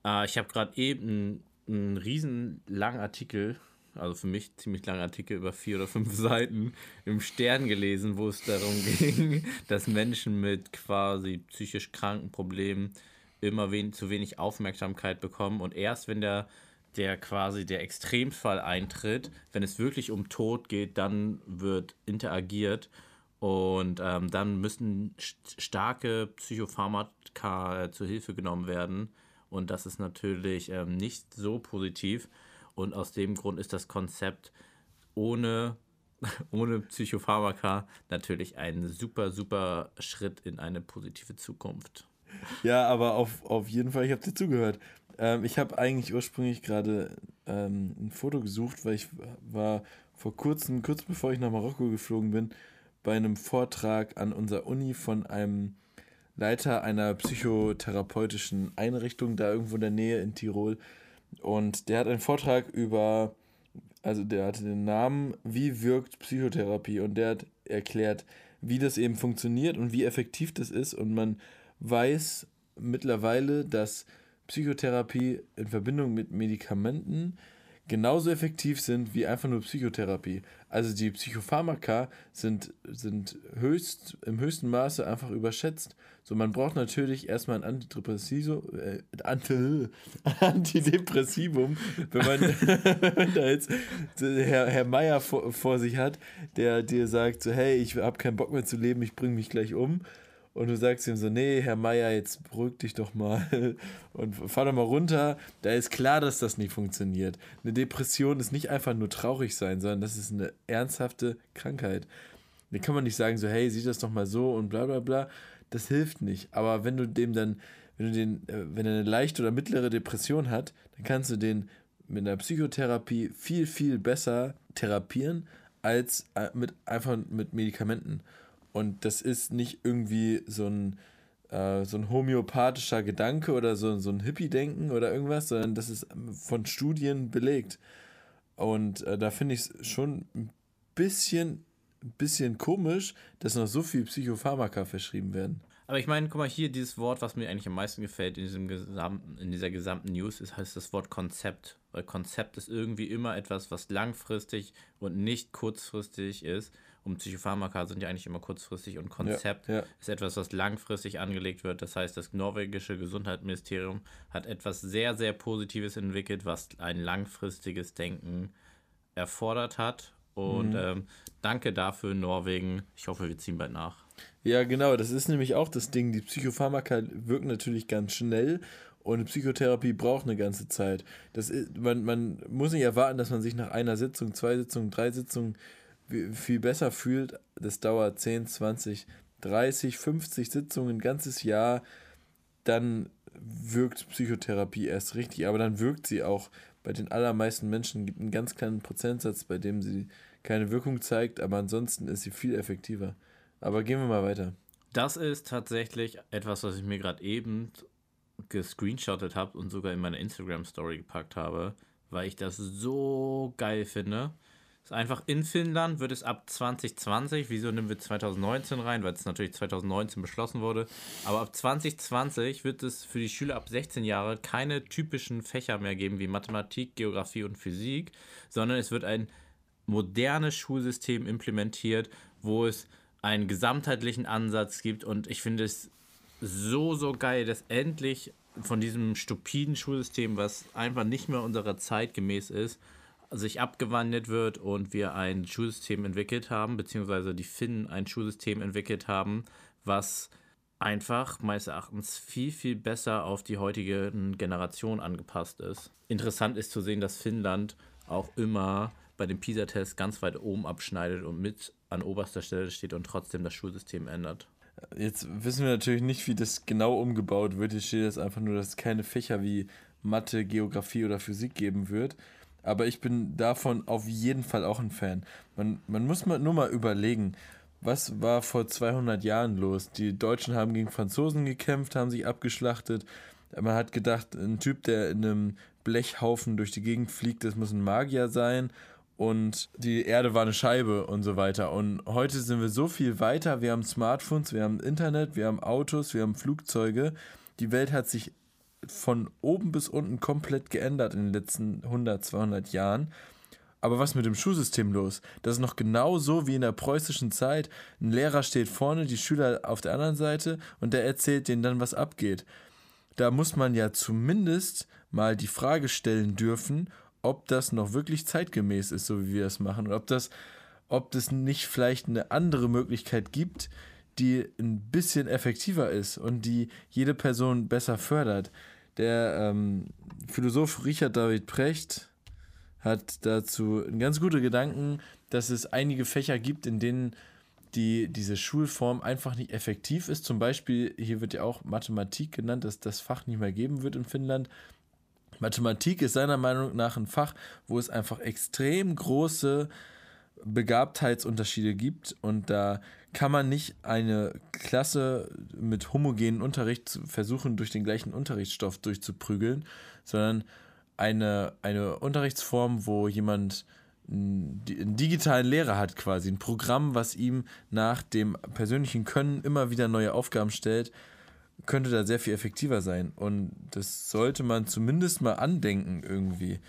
Äh, ich habe gerade eben einen riesen langen Artikel, also für mich ziemlich langen Artikel über vier oder fünf Seiten im Stern gelesen, wo es darum ging, dass Menschen mit quasi psychisch kranken Problemen immer wen zu wenig Aufmerksamkeit bekommen und erst wenn der der quasi der Extremfall eintritt, wenn es wirklich um Tod geht, dann wird interagiert und ähm, dann müssen starke Psychopharmaka äh, zur Hilfe genommen werden. Und das ist natürlich ähm, nicht so positiv. Und aus dem Grund ist das Konzept ohne, ohne Psychopharmaka natürlich ein super, super Schritt in eine positive Zukunft.
Ja, aber auf, auf jeden Fall, ich habe dir zugehört. Ähm, ich habe eigentlich ursprünglich gerade ähm, ein Foto gesucht, weil ich war vor kurzem, kurz bevor ich nach Marokko geflogen bin, bei einem Vortrag an unserer Uni von einem Leiter einer psychotherapeutischen Einrichtung da irgendwo in der Nähe in Tirol. Und der hat einen Vortrag über, also der hatte den Namen, wie wirkt Psychotherapie? Und der hat erklärt, wie das eben funktioniert und wie effektiv das ist. Und man weiß mittlerweile, dass Psychotherapie in Verbindung mit Medikamenten genauso effektiv sind wie einfach nur Psychotherapie. Also die Psychopharmaka sind, sind höchst, im höchsten Maße einfach überschätzt. So, man braucht natürlich erstmal ein Antidepressivo, äh, Anti, Antidepressivum, wenn man, da jetzt Herr, Herr Meier vor, vor sich hat, der dir sagt, so, hey, ich habe keinen Bock mehr zu leben, ich bringe mich gleich um und du sagst ihm so, nee, Herr Meier, jetzt beruhig dich doch mal und fahr doch mal runter. Da ist klar, dass das nicht funktioniert. Eine Depression ist nicht einfach nur traurig sein, sondern das ist eine ernsthafte Krankheit. Da kann man nicht sagen so, hey, sieh das doch mal so und bla bla bla. Das hilft nicht. Aber wenn du dem dann, wenn du den, äh, wenn er eine leichte oder mittlere Depression hat, dann kannst du den mit einer Psychotherapie viel, viel besser therapieren als äh, mit einfach mit Medikamenten. Und das ist nicht irgendwie so ein, äh, so ein homöopathischer Gedanke oder so, so ein Hippie-Denken oder irgendwas, sondern das ist von Studien belegt. Und äh, da finde ich es schon ein bisschen, bisschen komisch, dass noch so viel Psychopharmaka verschrieben werden.
Aber ich meine, guck mal, hier dieses Wort, was mir eigentlich am meisten gefällt in, diesem gesamten, in dieser gesamten News, ist heißt das Wort Konzept. Weil Konzept ist irgendwie immer etwas, was langfristig und nicht kurzfristig ist und Psychopharmaka sind ja eigentlich immer kurzfristig und Konzept ja, ja. ist etwas, was langfristig angelegt wird. Das heißt, das norwegische Gesundheitsministerium hat etwas sehr, sehr Positives entwickelt, was ein langfristiges Denken erfordert hat. Und mhm. ähm, danke dafür, Norwegen. Ich hoffe, wir ziehen bald nach.
Ja, genau, das ist nämlich auch das Ding. Die Psychopharmaka wirken natürlich ganz schnell und eine Psychotherapie braucht eine ganze Zeit. Das ist, man, man muss nicht erwarten, dass man sich nach einer Sitzung, zwei Sitzungen, drei Sitzungen viel besser fühlt. Das dauert 10, 20, 30, 50 Sitzungen, ein ganzes Jahr. Dann wirkt Psychotherapie erst richtig, aber dann wirkt sie auch. Bei den allermeisten Menschen gibt einen ganz kleinen Prozentsatz, bei dem sie keine Wirkung zeigt, aber ansonsten ist sie viel effektiver. Aber gehen wir mal weiter.
Das ist tatsächlich etwas, was ich mir gerade eben gescreenshottet habe und sogar in meine Instagram-Story gepackt habe, weil ich das so geil finde. Ist einfach in Finnland wird es ab 2020, wieso nehmen wir 2019 rein, weil es natürlich 2019 beschlossen wurde, aber ab 2020 wird es für die Schüler ab 16 Jahre keine typischen Fächer mehr geben wie Mathematik, Geografie und Physik, sondern es wird ein modernes Schulsystem implementiert, wo es einen gesamtheitlichen Ansatz gibt. Und ich finde es so, so geil, dass endlich von diesem stupiden Schulsystem, was einfach nicht mehr unserer Zeit gemäß ist, sich abgewandelt wird und wir ein Schulsystem entwickelt haben, beziehungsweise die Finnen ein Schulsystem entwickelt haben, was einfach meines Erachtens viel, viel besser auf die heutige Generation angepasst ist. Interessant ist zu sehen, dass Finnland auch immer bei dem PISA-Test ganz weit oben abschneidet und mit an oberster Stelle steht und trotzdem das Schulsystem ändert.
Jetzt wissen wir natürlich nicht, wie das genau umgebaut wird. Hier steht jetzt einfach nur, dass es keine Fächer wie Mathe, Geografie oder Physik geben wird aber ich bin davon auf jeden Fall auch ein Fan. Man, man muss mal, nur mal überlegen, was war vor 200 Jahren los? Die Deutschen haben gegen Franzosen gekämpft, haben sich abgeschlachtet. Man hat gedacht, ein Typ, der in einem Blechhaufen durch die Gegend fliegt, das muss ein Magier sein. Und die Erde war eine Scheibe und so weiter. Und heute sind wir so viel weiter. Wir haben Smartphones, wir haben Internet, wir haben Autos, wir haben Flugzeuge. Die Welt hat sich von oben bis unten komplett geändert in den letzten 100, 200 Jahren. Aber was mit dem Schulsystem los? Das ist noch genau so wie in der preußischen Zeit. Ein Lehrer steht vorne, die Schüler auf der anderen Seite und der erzählt denen dann, was abgeht. Da muss man ja zumindest mal die Frage stellen dürfen, ob das noch wirklich zeitgemäß ist, so wie wir es machen, oder ob das, ob es nicht vielleicht eine andere Möglichkeit gibt, die ein bisschen effektiver ist und die jede Person besser fördert. Der ähm, Philosoph Richard David Precht hat dazu ganz gute Gedanken, dass es einige Fächer gibt, in denen die, diese Schulform einfach nicht effektiv ist. Zum Beispiel, hier wird ja auch Mathematik genannt, dass das Fach nicht mehr geben wird in Finnland. Mathematik ist seiner Meinung nach ein Fach, wo es einfach extrem große Begabtheitsunterschiede gibt und da kann man nicht eine Klasse mit homogenen Unterricht versuchen, durch den gleichen Unterrichtsstoff durchzuprügeln, sondern eine, eine Unterrichtsform, wo jemand einen digitalen Lehrer hat quasi, ein Programm, was ihm nach dem persönlichen Können immer wieder neue Aufgaben stellt, könnte da sehr viel effektiver sein. Und das sollte man zumindest mal andenken irgendwie.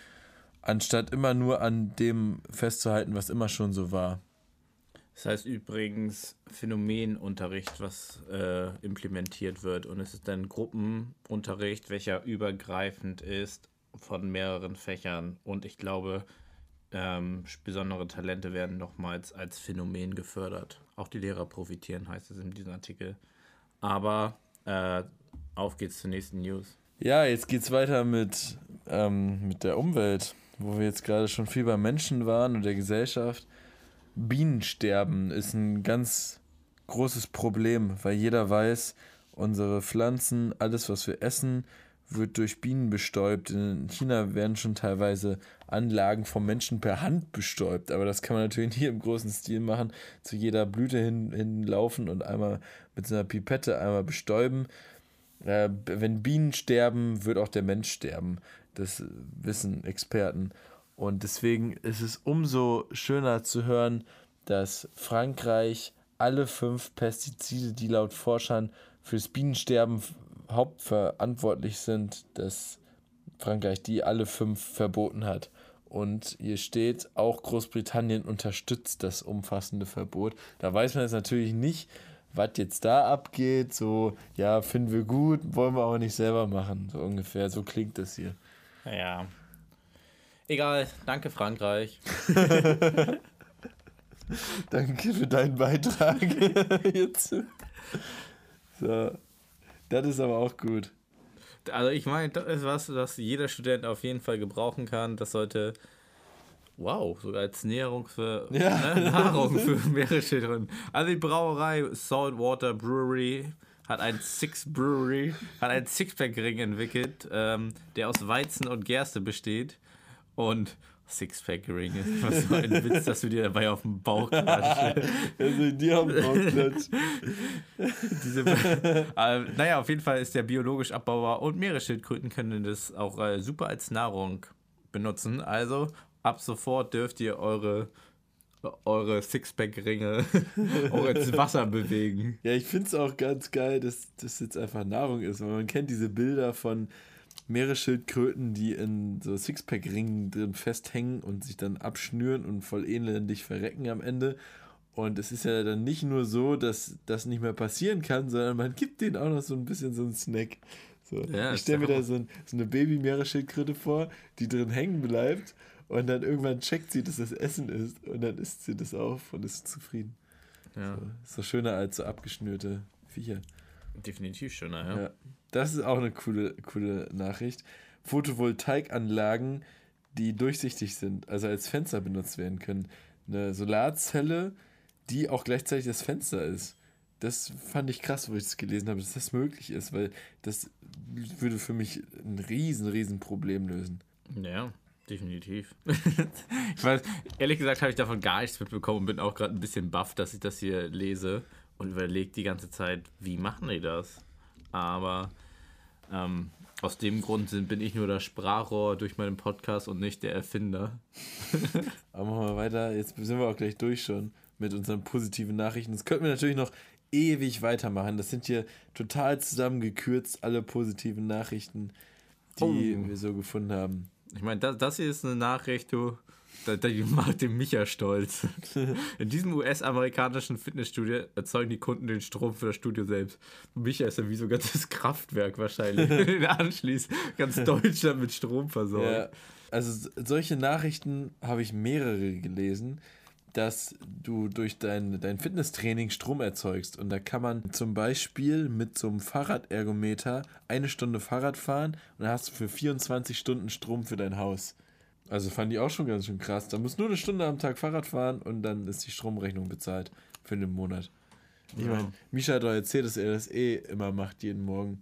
anstatt immer nur an dem festzuhalten, was immer schon so war.
Das heißt übrigens Phänomenunterricht, was äh, implementiert wird. Und es ist dann Gruppenunterricht, welcher übergreifend ist von mehreren Fächern. Und ich glaube, ähm, besondere Talente werden nochmals als Phänomen gefördert. Auch die Lehrer profitieren, heißt es in diesem Artikel. Aber äh, auf geht's zur nächsten News.
Ja, jetzt geht's weiter mit, ähm, mit der Umwelt, wo wir jetzt gerade schon viel beim Menschen waren und der Gesellschaft. Bienensterben ist ein ganz großes Problem, weil jeder weiß, unsere Pflanzen, alles, was wir essen, wird durch Bienen bestäubt. In China werden schon teilweise Anlagen vom Menschen per Hand bestäubt, aber das kann man natürlich hier im großen Stil machen, zu jeder Blüte hin, hinlaufen und einmal mit so einer Pipette einmal bestäuben. Äh, wenn Bienen sterben, wird auch der Mensch sterben. Das wissen Experten. Und deswegen ist es umso schöner zu hören, dass Frankreich alle fünf Pestizide, die laut Forschern fürs Bienensterben hauptverantwortlich sind, dass Frankreich die alle fünf verboten hat. Und hier steht, auch Großbritannien unterstützt das umfassende Verbot. Da weiß man jetzt natürlich nicht, was jetzt da abgeht. So, ja, finden wir gut, wollen wir aber nicht selber machen. So ungefähr, so klingt das hier.
Ja. Egal, danke Frankreich.
danke für deinen Beitrag hierzu. So. Das ist aber auch gut.
Also ich meine, das ist was, das jeder Student auf jeden Fall gebrauchen kann. Das sollte, wow, sogar als Näherung für ja. ne, Nahrung für Meeresschildkröten. Also die Brauerei Saltwater Brewery hat ein Six Brewery, hat einen Sixpack-Ring entwickelt, ähm, der aus Weizen und Gerste besteht. Und Sixpack-Ring ist was so ein Witz, dass du dir dabei auf den Bauch klatschst. also dir auf den Bauch klatscht. Diese, äh, naja, auf jeden Fall ist der biologisch abbaubar und Meeresschildkröten können das auch äh, super als Nahrung benutzen. Also ab sofort dürft ihr eure eure Sixpack-Ringe auch ins Wasser bewegen.
Ja, ich finde es auch ganz geil, dass das jetzt einfach Nahrung ist, weil man kennt diese Bilder von Meeresschildkröten, die in so Sixpack-Ringen drin festhängen und sich dann abschnüren und voll elendig verrecken am Ende. Und es ist ja dann nicht nur so, dass das nicht mehr passieren kann, sondern man gibt denen auch noch so ein bisschen so einen Snack. So. Ja, ich stelle mir da so, ein, so eine Baby-Meeresschildkröte vor, die drin hängen bleibt und dann irgendwann checkt sie, dass das Essen ist und dann isst sie das auf und ist zufrieden. Ja. So, ist so schöner als so abgeschnürte Viecher.
Definitiv schöner, ja. ja.
Das ist auch eine coole, coole Nachricht. Photovoltaikanlagen, die durchsichtig sind, also als Fenster benutzt werden können. Eine Solarzelle, die auch gleichzeitig das Fenster ist. Das fand ich krass, wo ich das gelesen habe, dass das möglich ist, weil das würde für mich ein riesen, riesen Problem lösen.
Ja, definitiv. ich weiß, ehrlich gesagt habe ich davon gar nichts mitbekommen und bin auch gerade ein bisschen baff, dass ich das hier lese und überlege die ganze Zeit, wie machen die das? Aber ähm, aus dem Grund sind, bin ich nur das Sprachrohr durch meinen Podcast und nicht der Erfinder.
Aber machen wir weiter. Jetzt sind wir auch gleich durch schon mit unseren positiven Nachrichten. Das könnten wir natürlich noch ewig weitermachen. Das sind hier total zusammengekürzt, alle positiven Nachrichten, die oh. wir so gefunden haben.
Ich meine, das, das hier ist eine Nachricht, du, die macht den Micha stolz. In diesem US-amerikanischen Fitnessstudio erzeugen die Kunden den Strom für das Studio selbst. Micha ist ja wie so ein ganzes Kraftwerk wahrscheinlich. Anschließend ganz Deutschland mit Strom versorgt. Ja,
also solche Nachrichten habe ich mehrere gelesen dass du durch dein, dein Fitnesstraining Strom erzeugst. Und da kann man zum Beispiel mit so einem Fahrradergometer eine Stunde Fahrrad fahren und dann hast du für 24 Stunden Strom für dein Haus. Also fand ich auch schon ganz schön krass. Da musst nur eine Stunde am Tag Fahrrad fahren und dann ist die Stromrechnung bezahlt für den Monat. Ich ja. meine, Misha hat doch erzählt, dass er das eh immer macht, jeden Morgen.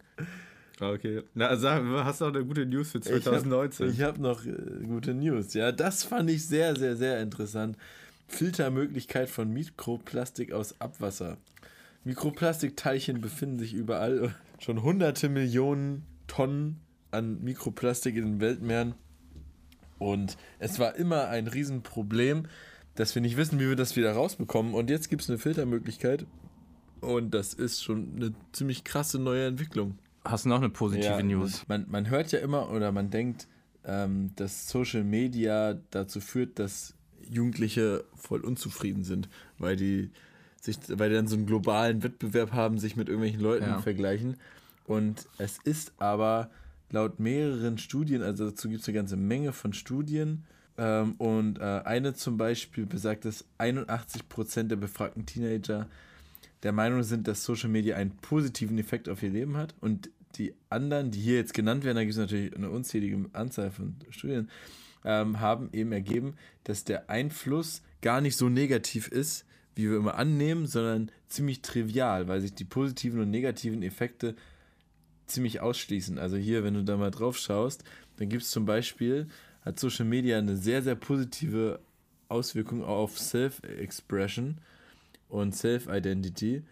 Okay. Na, sag, hast du auch eine gute News für 2019?
Ich habe hab noch äh, gute News. Ja, das fand ich sehr, sehr, sehr interessant. Filtermöglichkeit von Mikroplastik aus Abwasser. Mikroplastikteilchen befinden sich überall. Schon hunderte Millionen Tonnen an Mikroplastik in den Weltmeeren und es war immer ein Riesenproblem, dass wir nicht wissen, wie wir das wieder rausbekommen. Und jetzt gibt es eine Filtermöglichkeit. Und das ist schon eine ziemlich krasse neue Entwicklung.
Hast du noch eine positive ja, News?
Man, man hört ja immer oder man denkt, ähm, dass Social Media dazu führt, dass Jugendliche voll unzufrieden sind, weil die sich, weil die dann so einen globalen Wettbewerb haben, sich mit irgendwelchen Leuten
Ja.
vergleichen. Und es ist aber laut mehreren Studien, also dazu gibt es eine ganze Menge von Studien, ähm, und äh, eine zum Beispiel besagt, dass 81% der befragten Teenager der Meinung sind, dass Social Media einen positiven Effekt auf ihr Leben hat. Und die anderen, die hier jetzt genannt werden, da gibt es natürlich eine unzählige Anzahl von Studien, ähm, haben eben ergeben, dass der Einfluss gar nicht so negativ ist, wie wir immer annehmen, sondern ziemlich trivial, weil sich die positiven und negativen Effekte ziemlich ausschließen. Also hier, wenn du da mal drauf schaust, dann gibt es zum Beispiel, hat Social Media eine sehr, sehr positive Auswirkung auf Self-Expression und Self-Identity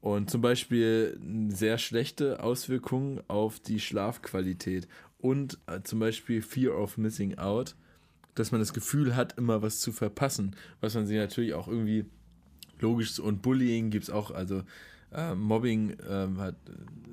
und zum Beispiel sehr schlechte Auswirkung auf die Schlafqualität und äh, zum Beispiel Fear of Missing Out, dass man das Gefühl hat, immer was zu verpassen, was man sich natürlich auch irgendwie logisch und Bullying gibt es auch, also äh, Mobbing ähm, hat,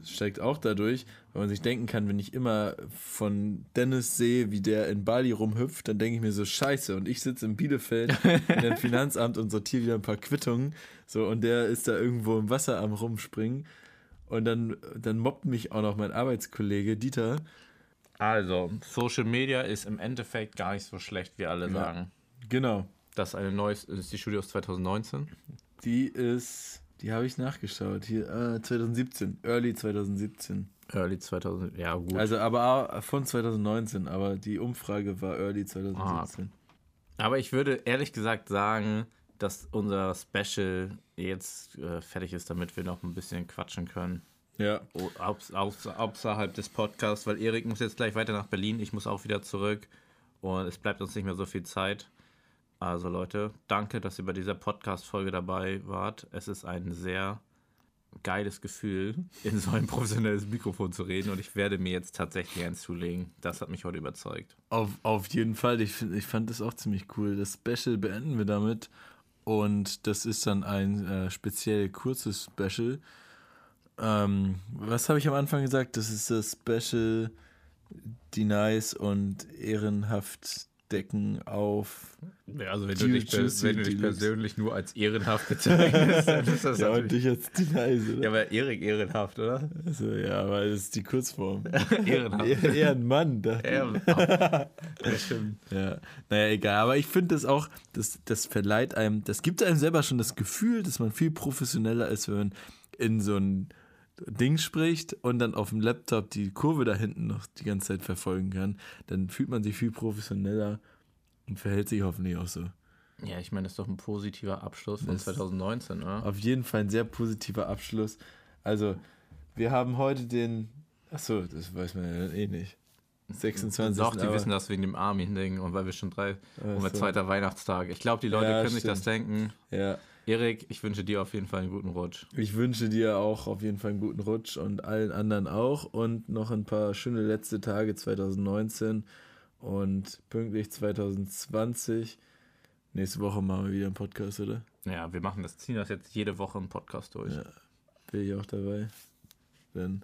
steigt auch dadurch, weil man sich denken kann, wenn ich immer von Dennis sehe, wie der in Bali rumhüpft, dann denke ich mir so, scheiße, und ich sitze in Bielefeld in dem Finanzamt und sortiere wieder ein paar Quittungen, so, und der ist da irgendwo im Wasser am rumspringen und dann, dann mobbt mich auch noch mein Arbeitskollege Dieter,
Also, Social Media ist im Endeffekt gar nicht so schlecht, wie alle
Ja.
sagen.
genau,
Das ist eine neues, das ist die Studie aus 2019.
die ist, die habe ich nachgeschaut, hier, äh, 2017, Early 2017.
Early 2000, ja gut.
Also aber von 2019, aber die Umfrage war Early 2017.
Aber ich würde ehrlich gesagt sagen, dass unser Special jetzt äh, fertig ist, damit wir noch ein bisschen quatschen können.
Ja.
Oh, aus, aus, außerhalb des Podcasts, weil Erik muss jetzt gleich weiter nach Berlin, ich muss auch wieder zurück und es bleibt uns nicht mehr so viel Zeit. Also Leute, danke, dass ihr bei dieser Podcast-Folge dabei wart. Es ist ein sehr geiles Gefühl, in so ein professionelles Mikrofon zu reden und ich werde mir jetzt tatsächlich eins zulegen. Das hat mich heute überzeugt.
Auf, auf jeden Fall. Ich, find, ich fand das auch ziemlich cool. Das Special beenden wir damit. Und das ist dann ein äh, speziell kurzes Special. Ähm, was habe ich am Anfang gesagt? Das ist das Special Denies und ehrenhaft decken auf.
Ja, also wenn
du dich wenn du dich
persönlich nur als ehrenhaft bezeichnest, dann ist das
Ja, und dich als Denies, oder?
Ja, aber Erik ehrenhaft, oder?
Also, ja, weil das ist die Kurzform.
ehrenhaft.
eher, eher ein Mann. dachte ich.
Ehrenhaft. Ja, stimmt.
Ja, naja, egal. Aber ich finde das auch, das, das verleiht einem, das gibt einem selber schon das Gefühl, dass man viel professioneller ist, wenn man in so ein Ding spricht und dann auf dem Laptop die Kurve da hinten noch die ganze Zeit verfolgen kann. Dann fühlt man sich viel professioneller und verhält sich hoffentlich auch so.
Ja, ich meine, das ist doch ein positiver Abschluss von
Das-
2019, oder?
Auf jeden Fall ein sehr positiver Abschluss. Also, wir haben heute den, achso, das weiß man ja eh nicht. 26.
Doch, die wissen das wegen dem Armin-Ding und weil wir schon drei,
Ach
um der
so.
zweiter Weihnachtstag. Ich glaube, die Leute
Ja,
können sich das
stimmt.
denken.
Ja.
Erik, ich wünsche dir auf jeden Fall einen guten Rutsch.
Ich wünsche dir auch auf jeden Fall einen guten Rutsch und allen anderen auch und noch ein paar schöne letzte Tage 2019 und pünktlich 2020. Nächste Woche machen wir wieder einen Podcast, oder?
Ja, wir machen das, ziehen das jetzt jede Woche im Podcast durch.
Ja. Bin ich auch dabei? Dann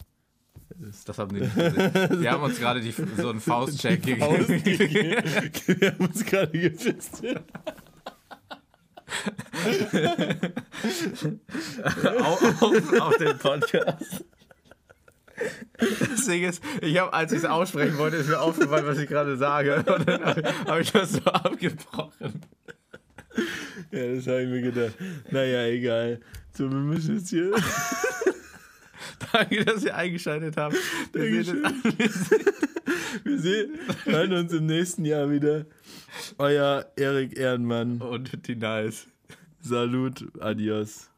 ist
Das haben die nicht gesehen. Wir haben uns gerade so einen Faustcheck
Faust
gegeben.
wir haben uns gerade gefistet.
Auf, auf, auf den Podcast. Das Ding ist, ich habe, als ich es aussprechen wollte, ist mir aufgefallen, was ich gerade sage. Und dann habe hab ich das so abgebrochen.
Ja, das habe ich mir gedacht. Naja, egal. So, wir müssen jetzt hier.
Danke, dass ihr eingeschaltet habt. Wir sehen
Wir sehen, hören uns im nächsten Jahr wieder. Euer Erik Ehrenmann.
und die Nice.
Salut, adios.